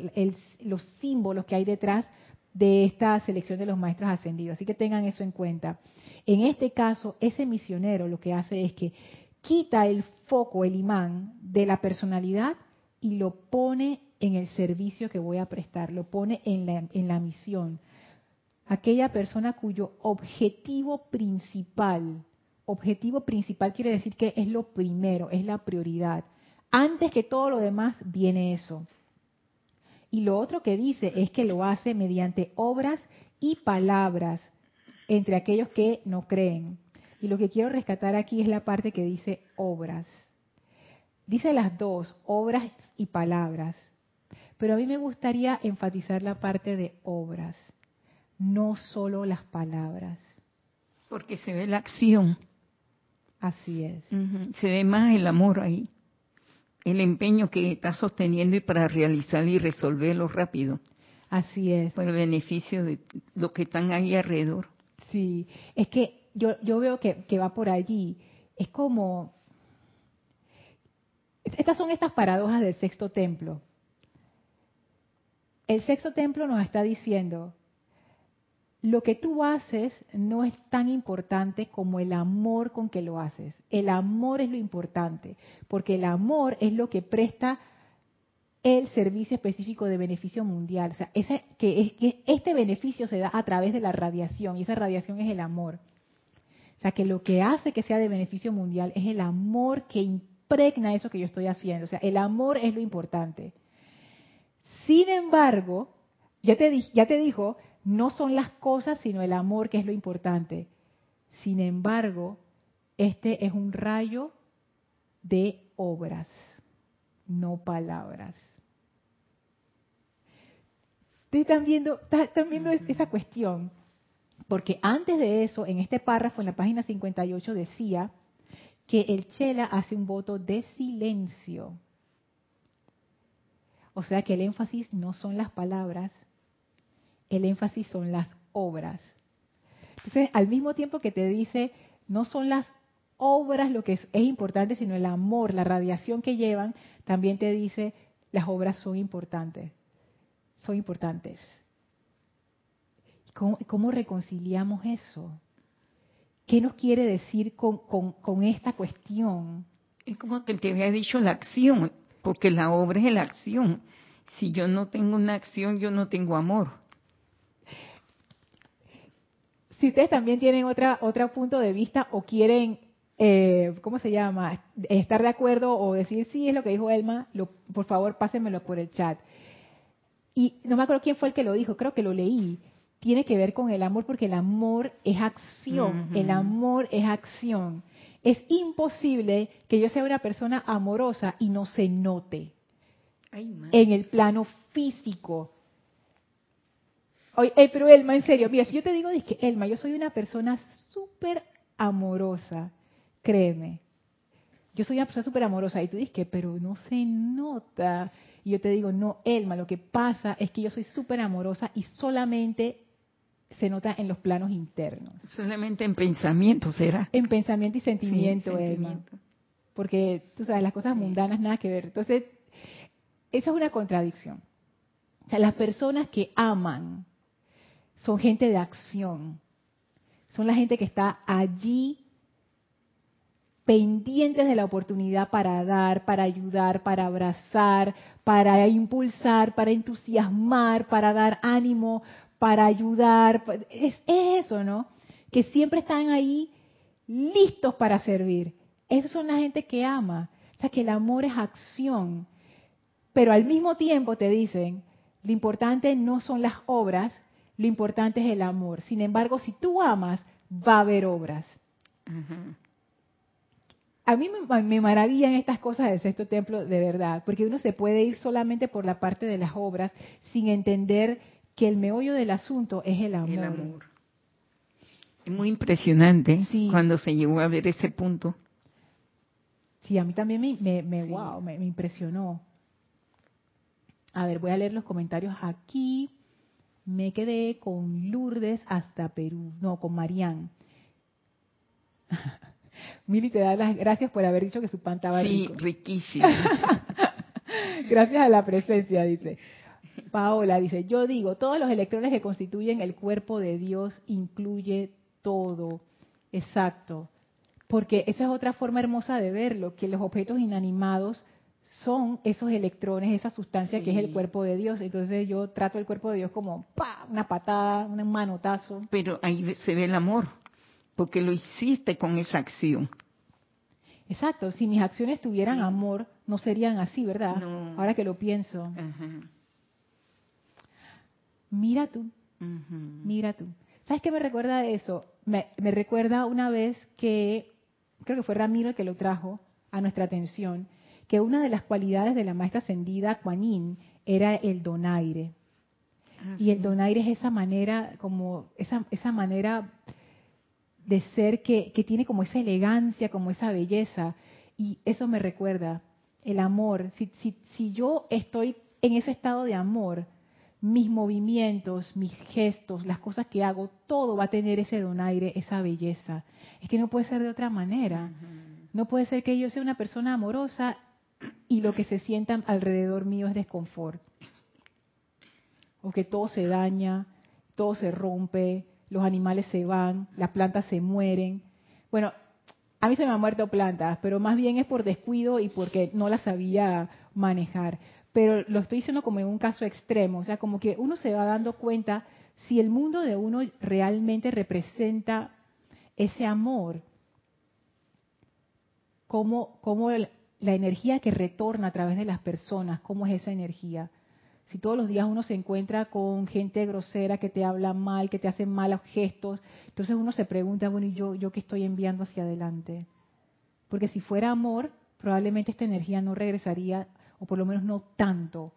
los símbolos que hay detrás de esta selección de los maestros ascendidos. Así que tengan eso en cuenta. En este caso, ese misionero lo que hace es que quita el foco, el imán de la personalidad y lo pone en el servicio que voy a prestar, lo pone en la, en la misión. Aquella persona cuyo objetivo principal, objetivo principal quiere decir que es lo primero, es la prioridad. Antes que todo lo demás viene eso. Y lo otro que dice es que lo hace mediante obras y palabras entre aquellos que no creen. Y lo que quiero rescatar aquí es la parte que dice obras. Dice las dos, obras y palabras. Pero a mí me gustaría enfatizar la parte de obras, no solo las palabras. Porque se ve la acción. Así es. Se ve más el amor ahí, el empeño que está sosteniendo y para realizar y resolverlo rápido. Así es. Por el beneficio de los que están ahí alrededor. Sí, es que yo, yo veo que, que va por allí. Es como... Estas son estas paradojas del sexto templo. El sexto templo nos está diciendo, lo que tú haces no es tan importante como el amor con que lo haces. El amor es lo importante, porque el amor es lo que presta el servicio específico de beneficio mundial. O sea, ese, que, que este beneficio se da a través de la radiación, y esa radiación es el amor. O sea, que lo que hace que sea de beneficio mundial es el amor que impregna eso que yo estoy haciendo. O sea, el amor es lo importante. Sin embargo, ya te, ya te dijo, no son las cosas, sino el amor que es lo importante. Sin embargo, este es un rayo de obras, no palabras. Están viendo, están viendo esa cuestión. Porque antes de eso, en este párrafo, en la página 58, decía que el Chela hace un voto de silencio. O sea que el énfasis no son las palabras, el énfasis son las obras. Entonces, al mismo tiempo que te dice, no son las obras lo que es, importante, sino el amor, la radiación que llevan, también te dice, las obras son importantes. Son importantes. ¿Cómo, reconciliamos eso? ¿Qué nos quiere decir con, con, con esta cuestión? Es como que te había dicho la acción porque la obra es la acción. Si yo no tengo una acción, yo no tengo amor. Si ustedes también tienen otra otro punto de vista o quieren, eh, ¿cómo se llama? Estar de acuerdo o decir sí es lo que dijo Elma, lo, por favor pásenmelo por el chat. Y no me acuerdo quién fue el que lo dijo, creo que lo leí. Tiene que ver con el amor porque el amor es acción, el amor es acción. Es imposible que yo sea una persona amorosa y no se note en el plano físico. Oye, pero Elma, en serio, mira, si yo te digo, que Elma, yo soy una persona súper amorosa, créeme. Yo soy una persona súper amorosa y tú dices pero no se nota. Y yo te digo, no, Elma, lo que pasa es que yo soy súper amorosa y solamente se nota en los planos internos. Solamente en pensamiento será. En pensamiento y sentimiento, Porque, tú sabes, las cosas mundanas nada que ver. Entonces, esa es una contradicción. O sea, las personas que aman son gente de acción. Son la gente que está allí pendientes de la oportunidad para dar, para ayudar, para abrazar, para impulsar, para entusiasmar, para dar ánimo, para ayudar. Es, eso, ¿no? Que siempre están ahí listos para servir. Esas son la gente que ama. O sea, que el amor es acción. Pero al mismo tiempo te dicen, lo importante no son las obras, lo importante es el amor. Sin embargo, si tú amas, va a haber obras. A mí me, me, maravillan estas cosas del sexto templo de verdad, porque uno se puede ir solamente por la parte de las obras sin entender que el meollo del asunto es el amor. Es muy impresionante cuando se llegó a ver ese punto. Sí, a mí también me, me, wow, me, impresionó. A ver, voy a leer los comentarios aquí. Me quedé con Lourdes hasta Perú, no, con Marían. Mili te da las gracias por haber dicho que su pan estaba sí, riquísimo. gracias a la presencia, dice. Paola dice, yo digo, todos los electrones que constituyen el cuerpo de Dios incluye todo. Exacto. Porque esa es otra forma hermosa de verlo, que los objetos inanimados son esos electrones, esa sustancia que es el cuerpo de Dios. Entonces yo trato el cuerpo de Dios como ¡pa! una patada, un manotazo. Pero ahí se ve el amor, porque lo hiciste con esa acción. Exacto, si mis acciones tuvieran amor, no serían así, ¿verdad? Ahora que lo pienso. Mira tú, mira tú. ¿Sabes qué me recuerda de eso? Me, me, recuerda una vez que, creo que fue Ramiro el que lo trajo a nuestra atención, que una de las cualidades de la maestra ascendida Kuan era el donaire. Ah, y el donaire es esa manera, como esa, esa manera de ser que, que tiene como esa elegancia, como esa belleza. Y eso me recuerda el amor. Si, si, si yo estoy en ese estado de amor, mis movimientos, mis gestos, las cosas que hago, todo va a tener ese donaire, esa belleza. Es que no puede ser de otra manera. No puede ser que yo sea una persona amorosa y lo que se sienta alrededor mío es desconfort. O que todo se daña, todo se rompe, los animales se van, las plantas se mueren. Bueno, a mí se me han muerto plantas, pero más bien es por descuido y porque no las sabía manejar. Pero lo estoy diciendo como en un caso extremo, o sea, como que uno se va dando cuenta si el mundo de uno realmente representa ese amor, cómo, cómo la energía que retorna a través de las personas, cómo es esa energía. Si todos los días uno se encuentra con gente grosera que te habla mal, que te hace malos gestos, entonces uno se pregunta, bueno, ¿y yo, qué estoy enviando hacia adelante? Porque si fuera amor, probablemente esta energía no regresaría, o por lo menos no tanto.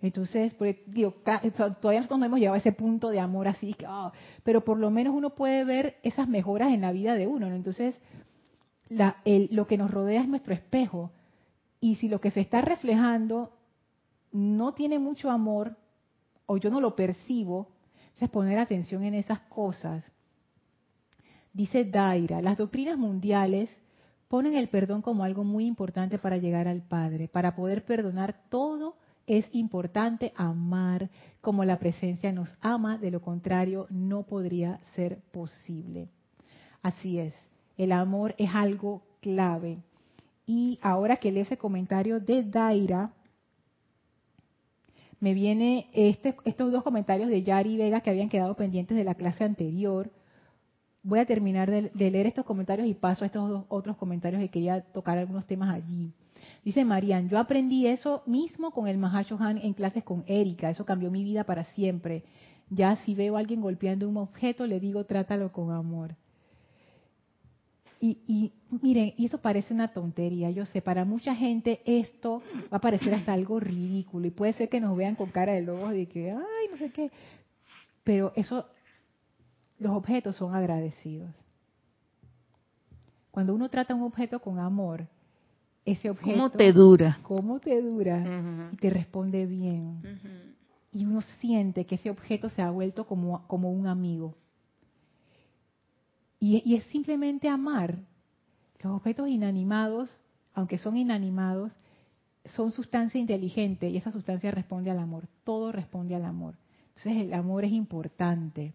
Entonces, pues, digo, todavía nosotros no hemos llegado a ese punto de amor así, ah, pero por lo menos uno puede ver esas mejoras en la vida de uno. Entonces, lo que nos rodea es nuestro espejo. Y si lo que se está reflejando no tiene mucho amor o yo no lo percibo, es poner atención en esas cosas. Dice Daira, las doctrinas mundiales ponen el perdón como algo muy importante para llegar al Padre. Para poder perdonar todo es importante amar como la presencia nos ama, de lo contrario no podría ser posible. Así es, el amor es algo clave. Y ahora que leo ese comentario de Daira, me viene este, estos dos comentarios de Yari Vega que habían quedado pendientes de la clase anterior. Voy a terminar de, leer estos comentarios y paso a estos dos otros comentarios que quería tocar algunos temas allí. Dice Marian, yo aprendí eso mismo con el Han en clases con Erika, eso cambió mi vida para siempre. Ya si veo a alguien golpeando un objeto, le digo trátalo con amor. Y, miren, y eso parece una tontería, yo sé, para mucha gente esto va a parecer hasta algo ridículo y puede ser que nos vean con cara de lobos de que, ay, no sé qué, pero eso, los objetos son agradecidos. Cuando uno trata un objeto con amor, ese objeto... ¿Cómo te dura? ¿Cómo te dura? Y te responde bien. Y uno siente que ese objeto se ha vuelto como, como un amigo. Y, es simplemente amar. Los objetos inanimados, aunque son inanimados, son sustancia inteligente y esa sustancia responde al amor. Todo responde al amor. Entonces el amor es importante.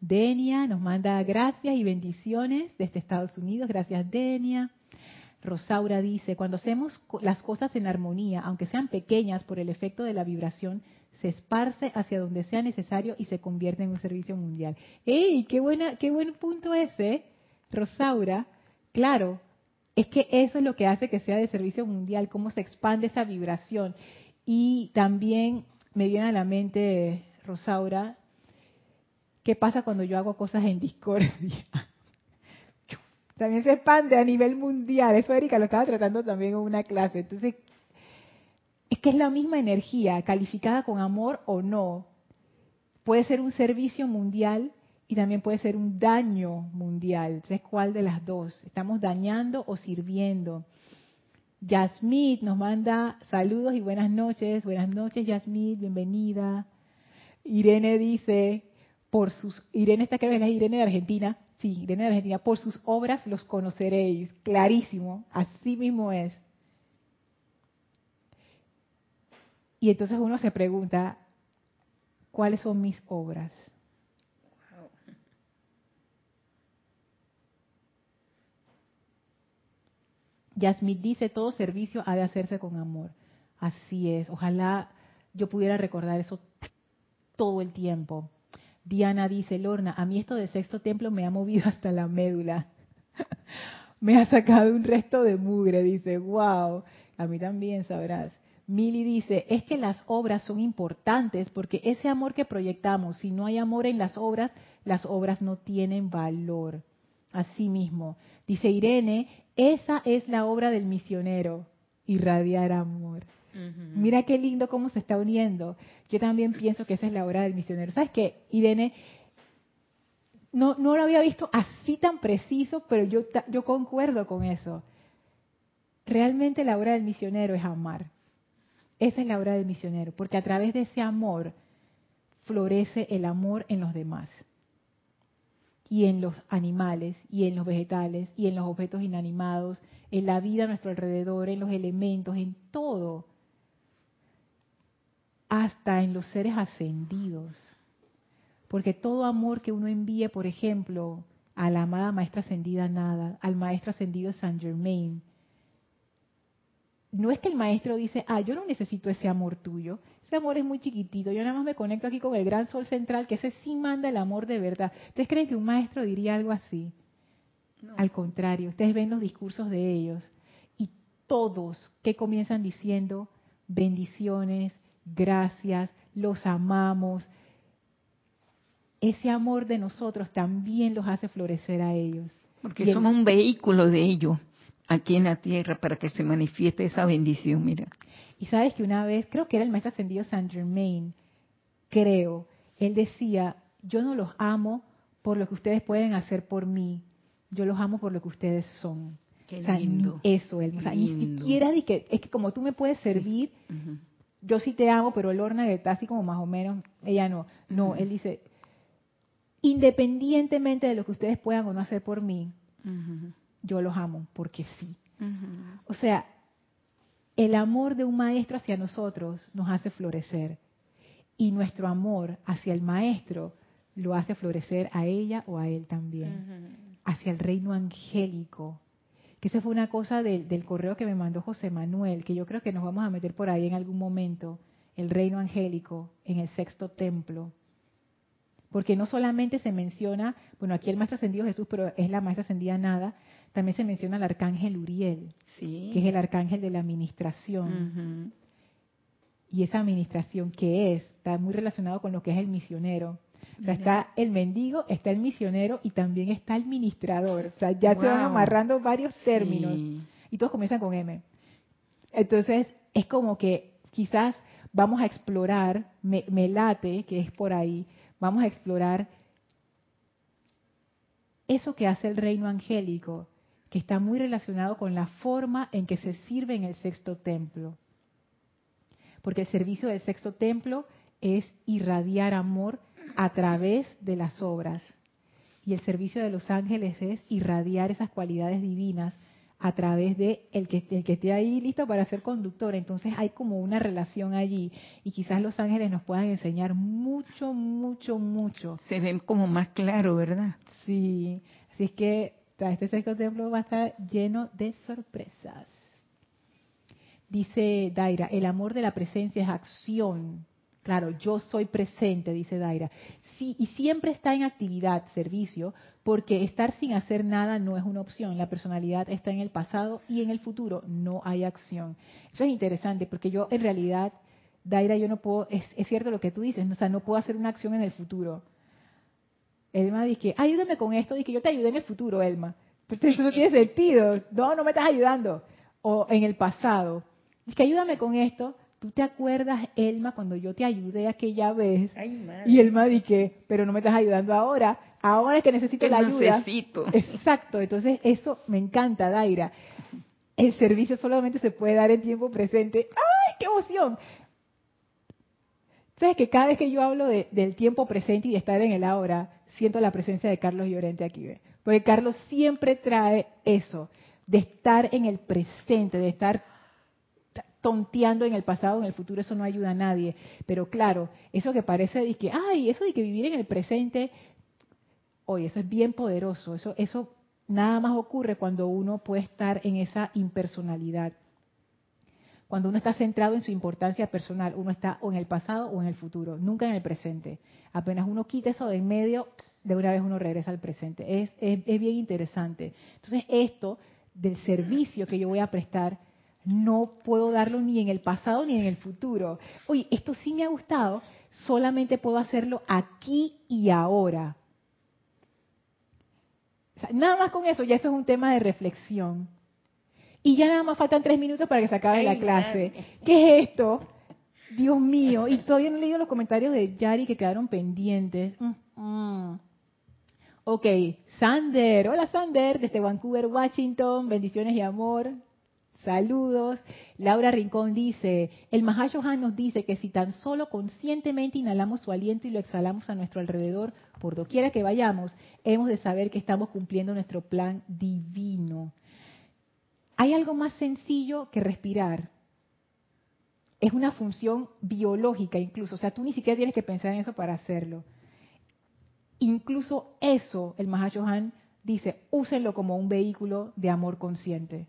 Denia nos manda gracias y bendiciones desde Estados Unidos. Gracias, Denia. Rosaura dice, cuando hacemos las cosas en armonía, aunque sean pequeñas por el efecto de la vibración, se esparce hacia donde sea necesario y se convierte en un servicio mundial. ¡Ey! ¡Qué, buena, qué buen punto ese, Rosaura! Claro, es que eso es lo que hace que sea de servicio mundial, cómo se expande esa vibración. Y también me viene a la mente, Rosaura, ¿qué pasa cuando yo hago cosas en discordia? También se expande a nivel mundial. Eso Erika lo estaba tratando también en una clase. Entonces, es que es la misma energía, calificada con amor o no. Puede ser un servicio mundial y también puede ser un daño mundial. Entonces, ¿cuál de las dos? ¿Estamos dañando o sirviendo? Yasmith nos manda saludos y buenas noches. Buenas noches, Yasmith, bienvenida. Irene dice, por sus, Irene está creo que es Irene de Argentina, sí, Irene de Argentina, por sus obras los conoceréis. Clarísimo, así mismo es. Y entonces uno se pregunta, ¿cuáles son mis obras? Yasmith dice, todo servicio ha de hacerse con amor. Así es, ojalá yo pudiera recordar eso todo el tiempo. Diana dice, Lorna, a mí esto del sexto templo me ha movido hasta la médula. me ha sacado un resto de mugre, dice, wow, a mí también sabrás. Mili dice, es que las obras son importantes porque ese amor que proyectamos, si no hay amor en las obras, las obras no tienen valor. Así mismo. Dice Irene, esa es la obra del misionero, irradiar amor. Mira qué lindo cómo se está uniendo. Yo también pienso que esa es la obra del misionero. ¿Sabes qué, Irene? No, no lo había visto así tan preciso, pero yo, yo concuerdo con eso. Realmente la obra del misionero es amar. Esa es la obra del misionero, porque a través de ese amor florece el amor en los demás y en los animales y en los vegetales y en los objetos inanimados, en la vida a nuestro alrededor, en los elementos, en todo, hasta en los seres ascendidos. Porque todo amor que uno envíe, por ejemplo, a la amada maestra ascendida Nada, al maestro ascendido Saint Germain, no es que el maestro dice, ah, yo no necesito ese amor tuyo, ese amor es muy chiquitito, yo nada más me conecto aquí con el gran sol central, que ese sí manda el amor de verdad. ¿Ustedes creen que un maestro diría algo así? Al contrario, ustedes ven los discursos de ellos y todos que comienzan diciendo bendiciones, gracias, los amamos. Ese amor de nosotros también los hace florecer a ellos. Porque somos un vehículo de ellos aquí en la tierra para que se manifieste esa bendición, mira. Y sabes que una vez, creo que era el maestro ascendido Saint Germain, creo, él decía, yo no los amo por lo que ustedes pueden hacer por mí, yo los amo por lo que ustedes son. Qué lindo. eso, él, o sea, ni siquiera de que, es que como tú me puedes servir, yo sí te amo, pero Lorna está así como más o menos, ella no. No, él dice, independientemente de lo que ustedes puedan o no hacer por mí, yo los amo porque sí. O sea, el amor de un maestro hacia nosotros nos hace florecer y nuestro amor hacia el maestro lo hace florecer a ella o a él también, hacia el reino angélico. Que esa fue una cosa del, correo que me mandó José Manuel, que yo creo que nos vamos a meter por ahí en algún momento, el reino angélico en el sexto templo. Porque no solamente se menciona, bueno, aquí el maestro ascendido Jesús, pero es la maestra ascendida nada, también se menciona el arcángel Uriel, que es el arcángel de la administración. Y esa administración, ¿qué es? Está muy relacionado con lo que es el misionero. O sea, está el mendigo, está el misionero y también está el ministrador. O sea, ya se van amarrando varios términos. Y todos comienzan con M. Entonces, es como que quizás vamos a explorar, me, me late que es por ahí, vamos a explorar eso que hace el reino angélico, que está muy relacionado con la forma en que se sirve en el sexto templo. Porque el servicio del sexto templo es irradiar amor a través de las obras. Y el servicio de los ángeles es irradiar esas cualidades divinas a través de el que, el que esté ahí listo para ser conductor. Entonces hay como una relación allí y quizás los ángeles nos puedan enseñar mucho, mucho, mucho. Se ven como más claro, ¿verdad? Sí, así es que este sexto templo va a estar lleno de sorpresas. Dice Daira, el amor de la presencia es acción. Claro, yo soy presente, dice Daira. Sí, y siempre está en actividad, servicio, porque estar sin hacer nada no es una opción. La personalidad está en el pasado y en el futuro no hay acción. Eso es interesante, porque yo en realidad, Daira, yo no puedo, es, es cierto lo que tú dices, o sea, no puedo hacer una acción en el futuro. Elma dice, ayúdame con esto, dice, yo te ayudé en el futuro, Elma. Eso no tiene sentido. No, no me estás ayudando. O en el pasado. Dice, ayúdame con esto. ¿Tú te acuerdas, Elma, cuando yo te ayudé aquella vez? y Elma dice, pero no me estás ayudando ahora. ahora es que necesito la ayuda. Necesito. Exacto, entonces eso me encanta, Daira. El servicio solamente se puede dar en tiempo presente. ¡Ay, qué emoción! Sabes que cada vez que yo hablo del tiempo presente y de estar en el ahora, siento la presencia de Carlos Llorente aquí. Porque Carlos siempre trae eso, de estar en el presente, de estar tonteando en el pasado, en el futuro, eso no ayuda a nadie. Pero claro, eso que parece de que, ay, eso de que vivir en el presente, oye, eso es bien poderoso. Eso, eso nada más ocurre cuando uno puede estar en esa impersonalidad. Cuando uno está centrado en su importancia personal, uno está o en el pasado o en el futuro, nunca en el presente. Apenas uno quita eso de en medio, de una vez uno regresa al presente. Es, es, es bien interesante. Entonces, esto del servicio que yo voy a prestar, no puedo darlo ni en el pasado ni en el futuro. Oye, esto sí me ha gustado, solamente puedo hacerlo aquí y ahora. nada más con eso, ya eso es un tema de reflexión. Y ya nada más faltan tres minutos para que se acabe la clase. ¿Qué es esto? Dios mío. Y todavía no he leído los comentarios de Yari que quedaron pendientes. Mm, mm. Ok, Sander. Hola Sander, desde Vancouver, Washington. Bendiciones y amor. Saludos. Laura Rincón dice, el Mahashohan nos dice que si tan solo conscientemente inhalamos su aliento y lo exhalamos a nuestro alrededor, por doquiera que vayamos, hemos de saber que estamos cumpliendo nuestro plan divino. Hay algo más sencillo que respirar. Es una función biológica incluso, o sea, tú ni siquiera tienes que pensar en eso para hacerlo. Incluso eso, el Mahashohan dice, úsenlo como un vehículo de amor consciente.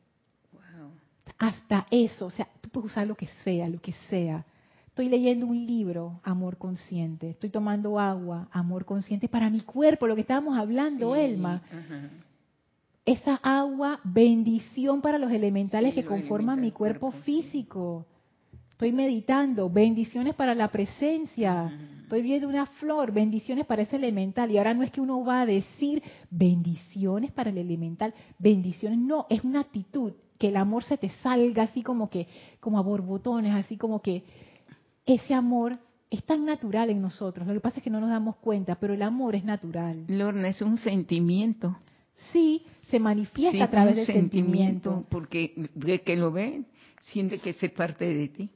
Hasta eso, o sea, tú puedes usar lo que sea, lo que sea. Estoy leyendo un libro, amor consciente. Estoy tomando agua, amor consciente para mi cuerpo, lo que estábamos hablando, Elma esa agua, bendición para los elementales que conforman mi cuerpo, físico. Estoy meditando, bendiciones para la presencia. Estoy viendo una flor, bendiciones para ese elemental. Y ahora no es que uno va a decir bendiciones para el elemental, bendiciones, no, es una actitud, que el amor se te salga así como que, como a borbotones, así como que ese amor es tan natural en nosotros. Lo que pasa es que no nos damos cuenta, pero el amor es natural. Lorna, es un sentimiento sí se manifiesta a través del sentimiento, Porque de que lo ve, siente que es parte de ti.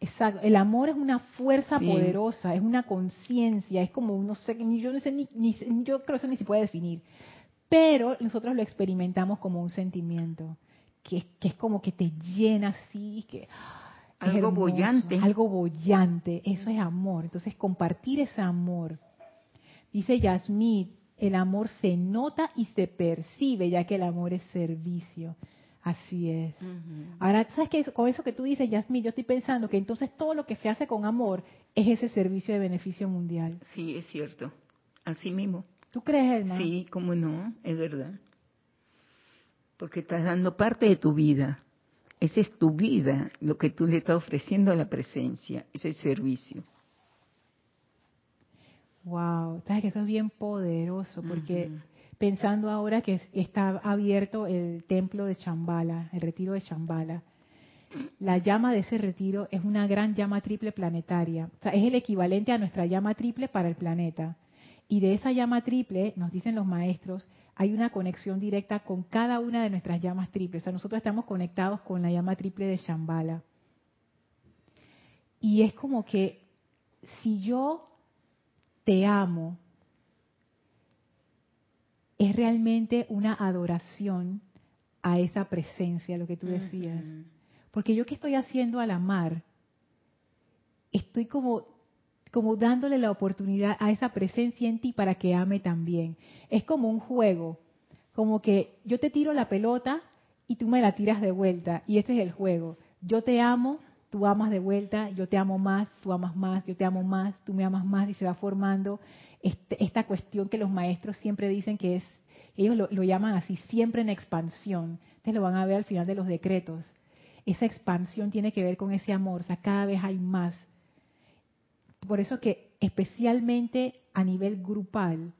Exacto. El amor es una fuerza poderosa, es una conciencia, es como, no sé, ni, yo no sé, ni, yo creo que eso ni se puede definir. Pero nosotros lo experimentamos como un sentimiento, que, que es como que te llena así, que... Algo bollante. Algo bollante, eso es amor. Entonces, compartir ese amor. Dice Yasmith, el amor se nota y se percibe, ya que el amor es servicio. Así es. Ahora, ¿sabes qué? Con eso que tú dices, Yasmín, yo estoy pensando que entonces todo lo que se hace con amor es ese servicio de beneficio mundial. Sí, es cierto. Así mismo. ¿Tú crees, hermano? Sí, cómo no, es verdad. Porque estás dando parte de tu vida. Esa es tu vida, lo que tú le estás ofreciendo a la presencia, ese servicio. Wow, sabes que eso es bien poderoso porque pensando ahora que está abierto el templo de Chambala, el retiro de Chambala, la llama de ese retiro es una gran llama triple planetaria, o sea, es el equivalente a nuestra llama triple para el planeta. Y de esa llama triple, nos dicen los maestros, hay una conexión directa con cada una de nuestras llamas triples. O sea, nosotros estamos conectados con la llama triple de Shambhala. Y es como que si yo te amo, es realmente una adoración a esa presencia, lo que tú decías. Porque yo que estoy haciendo al amar, estoy como, como dándole la oportunidad a esa presencia en ti para que ame también. Es como un juego, como que yo te tiro la pelota y tú me la tiras de vuelta, y ese es el juego. Yo te amo, tú amas de vuelta, yo te amo más, tú amas más, yo te amo más, tú me amas más, y se va formando este, esta cuestión que los maestros siempre dicen que es, ellos lo, llaman así, siempre en expansión. Ustedes lo van a ver al final de los decretos. Esa expansión tiene que ver con ese amor, o sea, cada vez hay más. Por eso que especialmente a nivel grupal,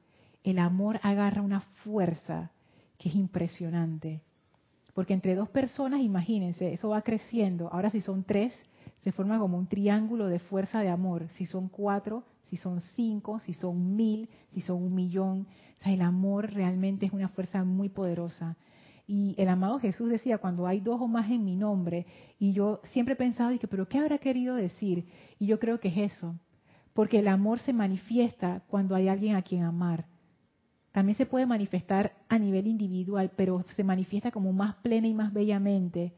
el amor agarra una fuerza que es impresionante. Porque entre dos personas, imagínense, eso va creciendo. Ahora si son tres, se forma como un triángulo de fuerza de amor. Si son cuatro, si son cinco, si son mil, si son un millón. O sea, el amor realmente es una fuerza muy poderosa. Y el amado Jesús decía, cuando hay dos o más en mi nombre, y yo siempre he pensado, que, pero ¿qué habrá querido decir? Y yo creo que es eso, porque el amor se manifiesta cuando hay alguien a quien amar. También se puede manifestar a nivel individual, pero se manifiesta como más plena y más bellamente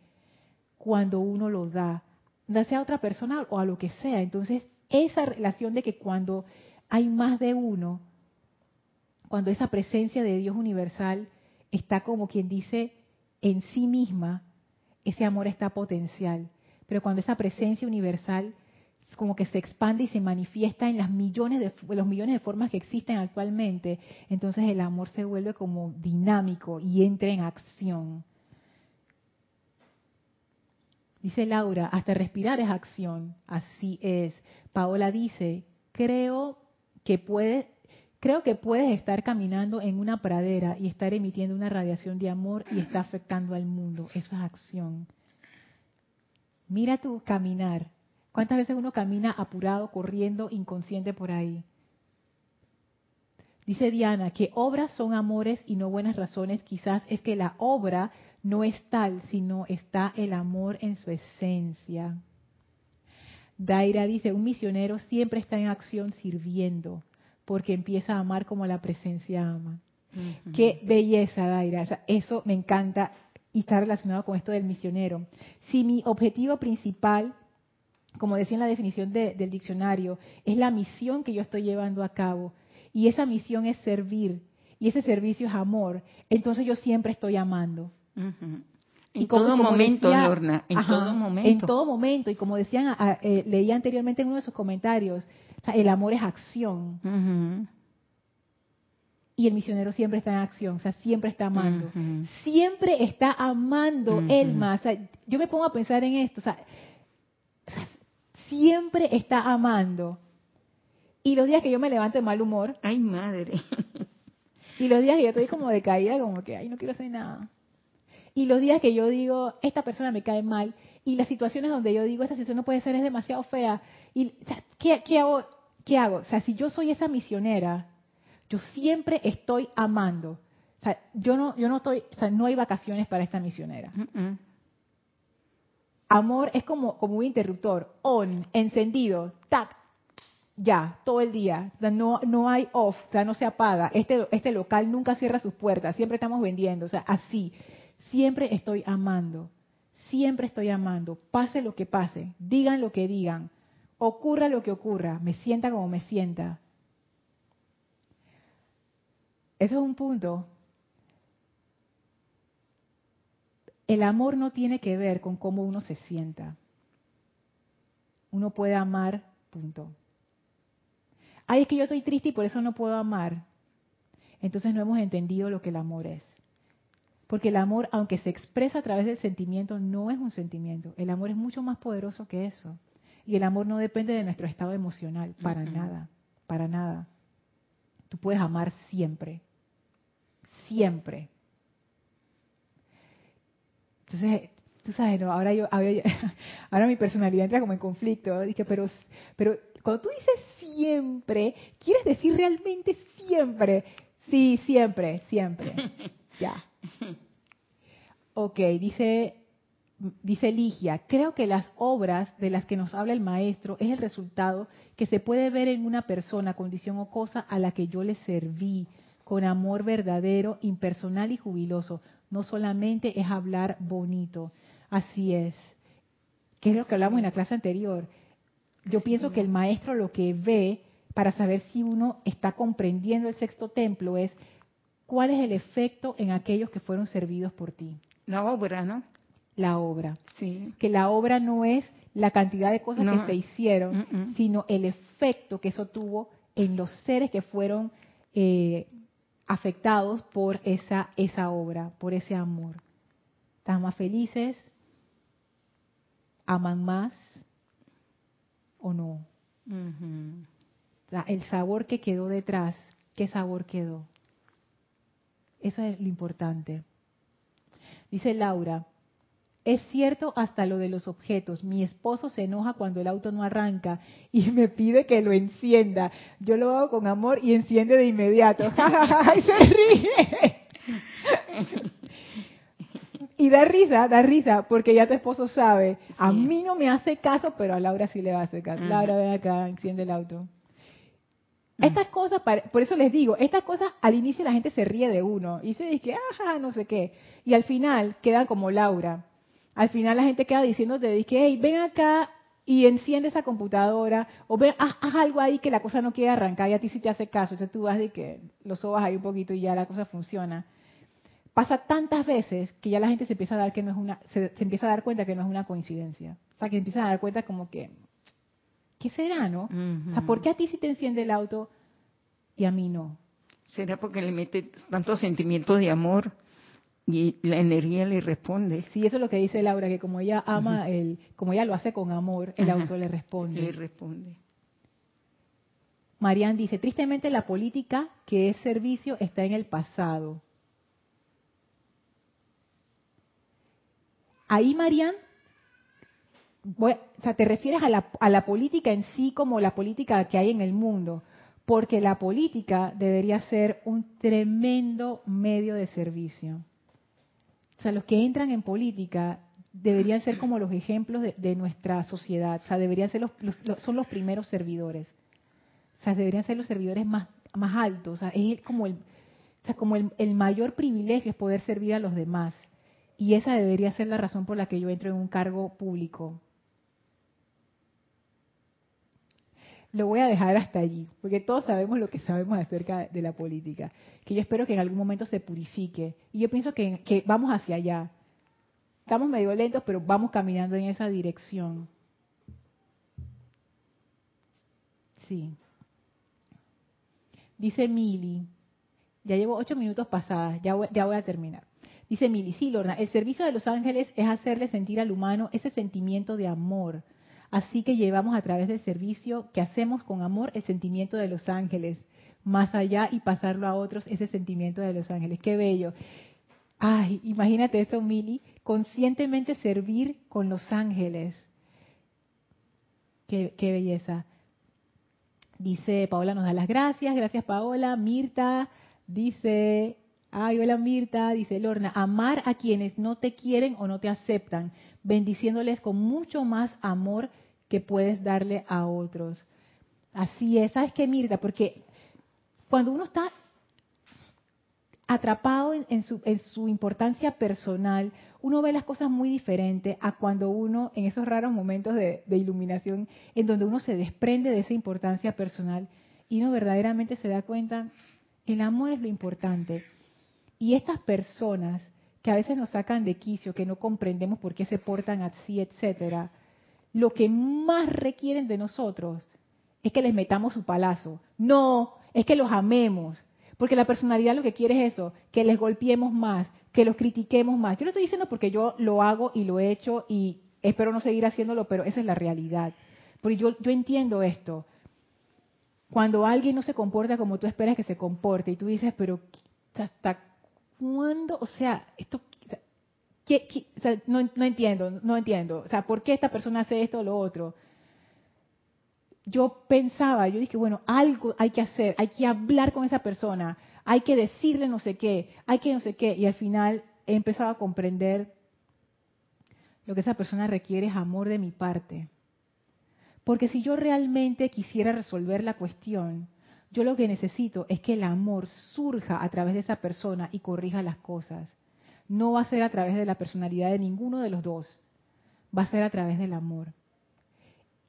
cuando uno lo da, ya sea a otra persona o a lo que sea. Entonces, esa relación de que cuando hay más de uno, cuando esa presencia de Dios universal está como quien dice en sí misma, ese amor está potencial. Pero cuando esa presencia universal como que se expande y se manifiesta en las millones de, los millones de formas que existen actualmente, entonces el amor se vuelve como dinámico y entra en acción. Dice Laura, hasta respirar es acción. Así es. Paola dice, creo que puede Creo que puedes estar caminando en una pradera y estar emitiendo una radiación de amor y está afectando al mundo. Eso es acción. Mira tu caminar. ¿Cuántas veces uno camina apurado, corriendo, inconsciente por ahí? Dice Diana que obras son amores y no buenas razones. Quizás es que la obra no es tal, sino está el amor en su esencia. Daira dice, un misionero siempre está en acción sirviendo porque empieza a amar como la presencia ama. Qué belleza, Daira. eso me encanta y está relacionado con esto del misionero. Si mi objetivo principal, como decía en la definición del diccionario, es la misión que yo estoy llevando a cabo, y esa misión es servir, y ese servicio es amor, entonces yo siempre estoy amando. En todo momento, Lorna, en todo momento. En todo momento, y como decían, eh, leía anteriormente en uno de sus comentarios, el amor es acción. Y el misionero siempre está en acción, o sea, siempre está amando. Siempre está amando él más. yo me pongo a pensar en esto, o sea, siempre está amando. Y los días que yo me levanto de mal humor. Ay, madre. Y los días que yo estoy como decaída, como que, ay, no quiero hacer nada. Y los días que yo digo, esta persona me cae mal. Y las situaciones donde yo digo, esta situación no puede ser, es demasiado fea. Y, ¿qué, ¿qué, hago? ¿qué hago? O sea, si yo soy esa misionera, yo siempre estoy amando. O sea, yo no, yo no estoy, o sea, no hay vacaciones para esta misionera. Amor es como, como un interruptor, on, encendido, tac, ya, todo el día. no, no hay off, o sea, no se apaga. Este, este local nunca cierra sus puertas, siempre estamos vendiendo, o sea, así. Siempre estoy amando, siempre estoy amando, pase lo que pase, digan lo que digan, ocurra lo que ocurra, me sienta como me sienta. Eso es un punto. El amor no tiene que ver con cómo uno se sienta. Uno puede amar, punto. Ay, es que yo estoy triste y por eso no puedo amar. Entonces no hemos entendido lo que el amor es. Porque el amor, aunque se expresa a través del sentimiento, no es un sentimiento. El amor es mucho más poderoso que eso. Y el amor no depende de nuestro estado emocional, para nada, para nada. Tú puedes amar siempre, siempre. Entonces, tú sabes, ¿no? ahora yo, ahora, mi personalidad entra como en conflicto. Dije, pero, pero cuando tú dices siempre, ¿quieres decir realmente siempre? Sí, siempre, siempre. Ya. Ok, dice dice Ligia, creo que las obras de las que nos habla el maestro es el resultado que se puede ver en una persona, condición o cosa a la que yo le serví con amor verdadero, impersonal y jubiloso. No solamente es hablar bonito. Así es. ¿Qué es lo que hablamos en la clase anterior? Yo pienso que el maestro lo que ve para saber si uno está comprendiendo el sexto templo es cuál es el efecto en aquellos que fueron servidos por ti. La obra, ¿no? la obra. Que la obra no es la cantidad de cosas que se hicieron, mm, mm. sino el efecto que eso tuvo en los seres que fueron eh, afectados por esa, esa obra, por ese amor. ¿Están más felices? ¿Aman más o no? el sabor que quedó detrás, ¿qué sabor quedó? Eso es lo importante. Dice Laura, es cierto hasta lo de los objetos. Mi esposo se enoja cuando el auto no arranca y me pide que lo encienda. Yo lo hago con amor y enciende de inmediato. y se ríe. y da risa, da risa, porque ya tu esposo sabe. A mí no me hace caso, pero a Laura sí le va a hacer caso. Laura, ven acá, enciende el auto. Estas cosas, por eso les digo, estas cosas al inicio la gente se ríe de uno y se dice, ajá, no sé qué. Y al final quedan como Laura al final la gente queda diciéndote, dice, hey, ven acá y enciende esa computadora, o ven, haz, algo ahí que la cosa no quiere arrancar y a ti sí te hace caso. Entonces tú vas de que lo sobas ahí un poquito y ya la cosa funciona. Pasa tantas veces que ya la gente se empieza a dar que no es una, se, empieza a dar cuenta que no es una coincidencia. O sea, que empiezan a dar cuenta como que, ¿qué será, no? O sea, ¿por qué a ti sí te enciende el auto y a mí no? ¿Será porque le mete tanto sentimiento de amor? Y la energía le responde. Sí, eso es lo que dice Laura, que como ella ama, el, como ella lo hace con amor, el auto le responde. Le responde. Marian dice, tristemente la política que es servicio está en el pasado. Ahí, Marian, o sea, te refieres a la, a la política en sí como la política que hay en el mundo, porque la política debería ser un tremendo medio de servicio. O sea, los que entran en política deberían ser como los ejemplos de, nuestra sociedad. O sea, deberían ser los, son los primeros servidores. O sea, deberían ser los servidores más, más altos. O sea, es como el, o sea, como el, el mayor privilegio es poder servir a los demás. Y esa debería ser la razón por la que yo entro en un cargo público. Lo voy a dejar hasta allí, porque todos sabemos lo que sabemos acerca de la política, que yo espero que en algún momento se purifique. Y yo pienso que, vamos hacia allá. Estamos medio lentos, pero vamos caminando en esa dirección. Sí. Dice Mili, ya llevo ocho minutos pasadas, ya voy, ya voy a terminar. Dice Mili, sí, Lorna, el servicio de los ángeles es hacerle sentir al humano ese sentimiento de amor, Así que llevamos a través del servicio que hacemos con amor el sentimiento de los ángeles, más allá y pasarlo a otros ese sentimiento de los ángeles. Qué bello. Ay, imagínate eso, Mili, conscientemente servir con los ángeles. Qué, qué belleza. Dice Paola nos da las gracias, gracias Paola. Mirta dice, ay, hola Mirta, dice Lorna, amar a quienes no te quieren o no te aceptan, bendiciéndoles con mucho más amor que puedes darle a otros. Así es, ¿sabes qué, Mirta? Porque cuando uno está atrapado en, su, importancia personal, uno ve las cosas muy diferentes a cuando uno, en esos raros momentos de, de iluminación, en donde uno se desprende de esa importancia personal y uno verdaderamente se da cuenta, el amor es lo importante. Y estas personas que a veces nos sacan de quicio, que no comprendemos por qué se portan así, etcétera, lo que más requieren de nosotros es que les metamos su palazo. No, es que los amemos. Porque la personalidad lo que quiere es eso, que les golpeemos más, que los critiquemos más. Yo lo estoy diciendo porque yo lo hago y lo he hecho y espero no seguir haciéndolo, pero esa es la realidad. Porque yo, yo entiendo esto. Cuando alguien no se comporta como tú esperas que se comporte y tú dices, pero hasta ¿cuándo? O sea, esto, no, entiendo, no entiendo. O sea, ¿por qué esta persona hace esto o lo otro? Yo pensaba, yo dije, bueno, algo hay que hacer, hay que hablar con esa persona, hay que decirle no sé qué, hay que no sé qué. Y al final he empezado a comprender lo que esa persona requiere es amor de mi parte. Porque si yo realmente quisiera resolver la cuestión, yo lo que necesito es que el amor surja a través de esa persona y corrija las cosas. No va a ser a través de la personalidad de ninguno de los dos, va a ser a través del amor.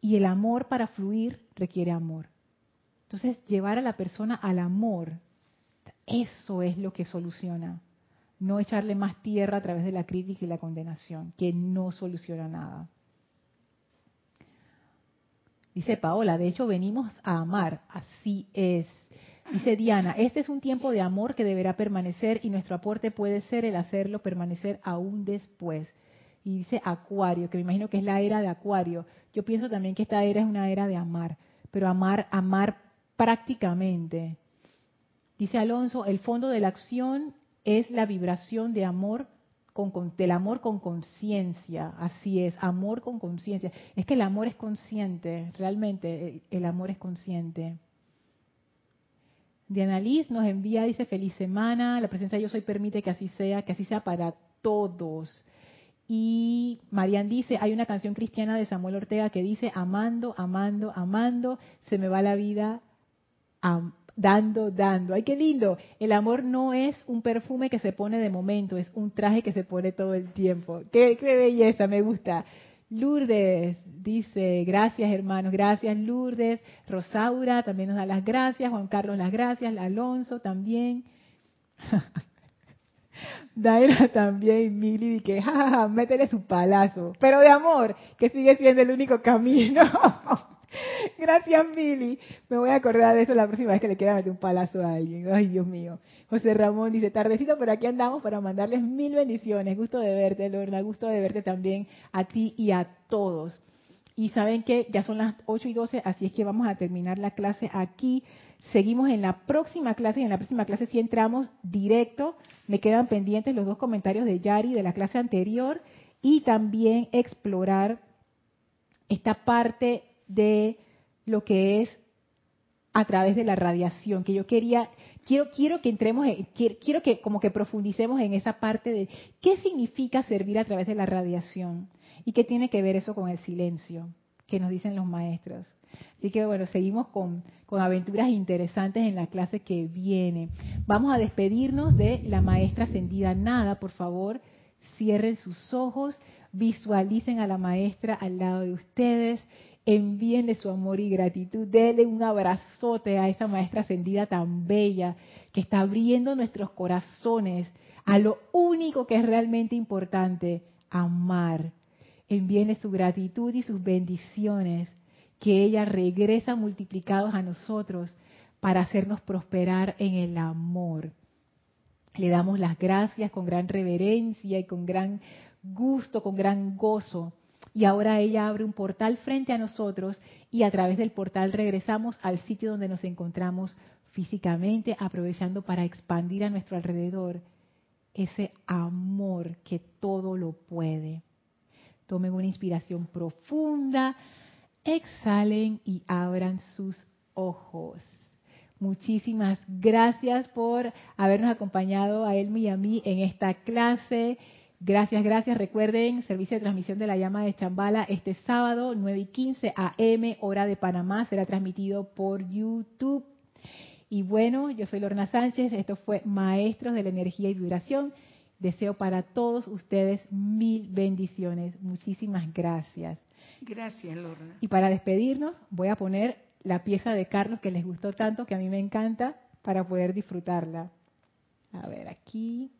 Y el amor para fluir requiere amor. Entonces, llevar a la persona al amor, eso es lo que soluciona. No echarle más tierra a través de la crítica y la condenación, que no soluciona nada. Dice Paola, de hecho venimos a amar, así es. Dice Diana, este es un tiempo de amor que deberá permanecer y nuestro aporte puede ser el hacerlo permanecer aún después. Y dice Acuario, que me imagino que es la era de Acuario. Yo pienso también que esta era es una era de amar, pero amar, amar prácticamente. Dice Alonso, el fondo de la acción es la vibración de amor con, del amor con conciencia, así es, amor con conciencia. Es que el amor es consciente, realmente el amor es consciente. Diana Liz nos envía, dice, feliz semana, la presencia de yo soy permite que así sea, que así sea para todos. Y Marian dice, hay una canción cristiana de Samuel Ortega que dice, amando, amando, amando, se me va la vida dando, dando. ¡Ay, qué lindo! El amor no es un perfume que se pone de momento, es un traje que se pone todo el tiempo. ¡Qué, qué belleza! Me gusta. Lourdes dice, gracias hermanos, gracias Lourdes. Rosaura también nos da las gracias. Juan Carlos las gracias. Alonso también. Daira también, Mili, que jajaja, métele su palazo, pero de amor, que sigue siendo el único camino. Gracias, Mili. Me voy a acordar de eso la próxima vez que le quiera meter un palazo a alguien. Ay, Dios mío. José Ramón dice, tardecito, pero aquí andamos para mandarles mil bendiciones. Gusto de verte, Lorna. Gusto de verte también a ti y a todos. Y saben que ya son las 8 y 12, así es que vamos a terminar la clase aquí. Seguimos en la próxima clase y en la próxima clase sí entramos directo. Me quedan pendientes los dos comentarios de Yari de la clase anterior y también explorar esta parte de lo que es a través de la radiación, que yo quería, quiero, quiero que entremos, quiero, que como que profundicemos en esa parte de qué significa servir a través de la radiación y qué tiene que ver eso con el silencio, que nos dicen los maestros. Así que bueno, seguimos con, con, aventuras interesantes en la clase que viene. Vamos a despedirnos de la maestra ascendida Nada, por favor, cierren sus ojos, visualicen a la maestra al lado de ustedes envíenle su amor y gratitud, denle un abrazote a esa maestra ascendida tan bella que está abriendo nuestros corazones a lo único que es realmente importante, amar. Envíenle su gratitud y sus bendiciones, que ella regresa multiplicados a nosotros para hacernos prosperar en el amor. Le damos las gracias con gran reverencia y con gran gusto, con gran gozo y ahora ella abre un portal frente a nosotros y a través del portal regresamos al sitio donde nos encontramos físicamente, aprovechando para expandir a nuestro alrededor ese amor que todo lo puede. Tomen una inspiración profunda, exhalen y abran sus ojos. Muchísimas gracias por habernos acompañado a Elmi y a mí en esta clase. Gracias, gracias. Recuerden, servicio de transmisión de la llama de Chambala este sábado, 9 y 15 AM, hora de Panamá, será transmitido por YouTube. Y bueno, yo soy Lorna Sánchez, esto fue Maestros de la Energía y Vibración. Deseo para todos ustedes mil bendiciones. Muchísimas gracias. Gracias, Lorna. Y para despedirnos, voy a poner la pieza de Carlos que les gustó tanto, que a mí me encanta, para poder disfrutarla. A ver, aquí.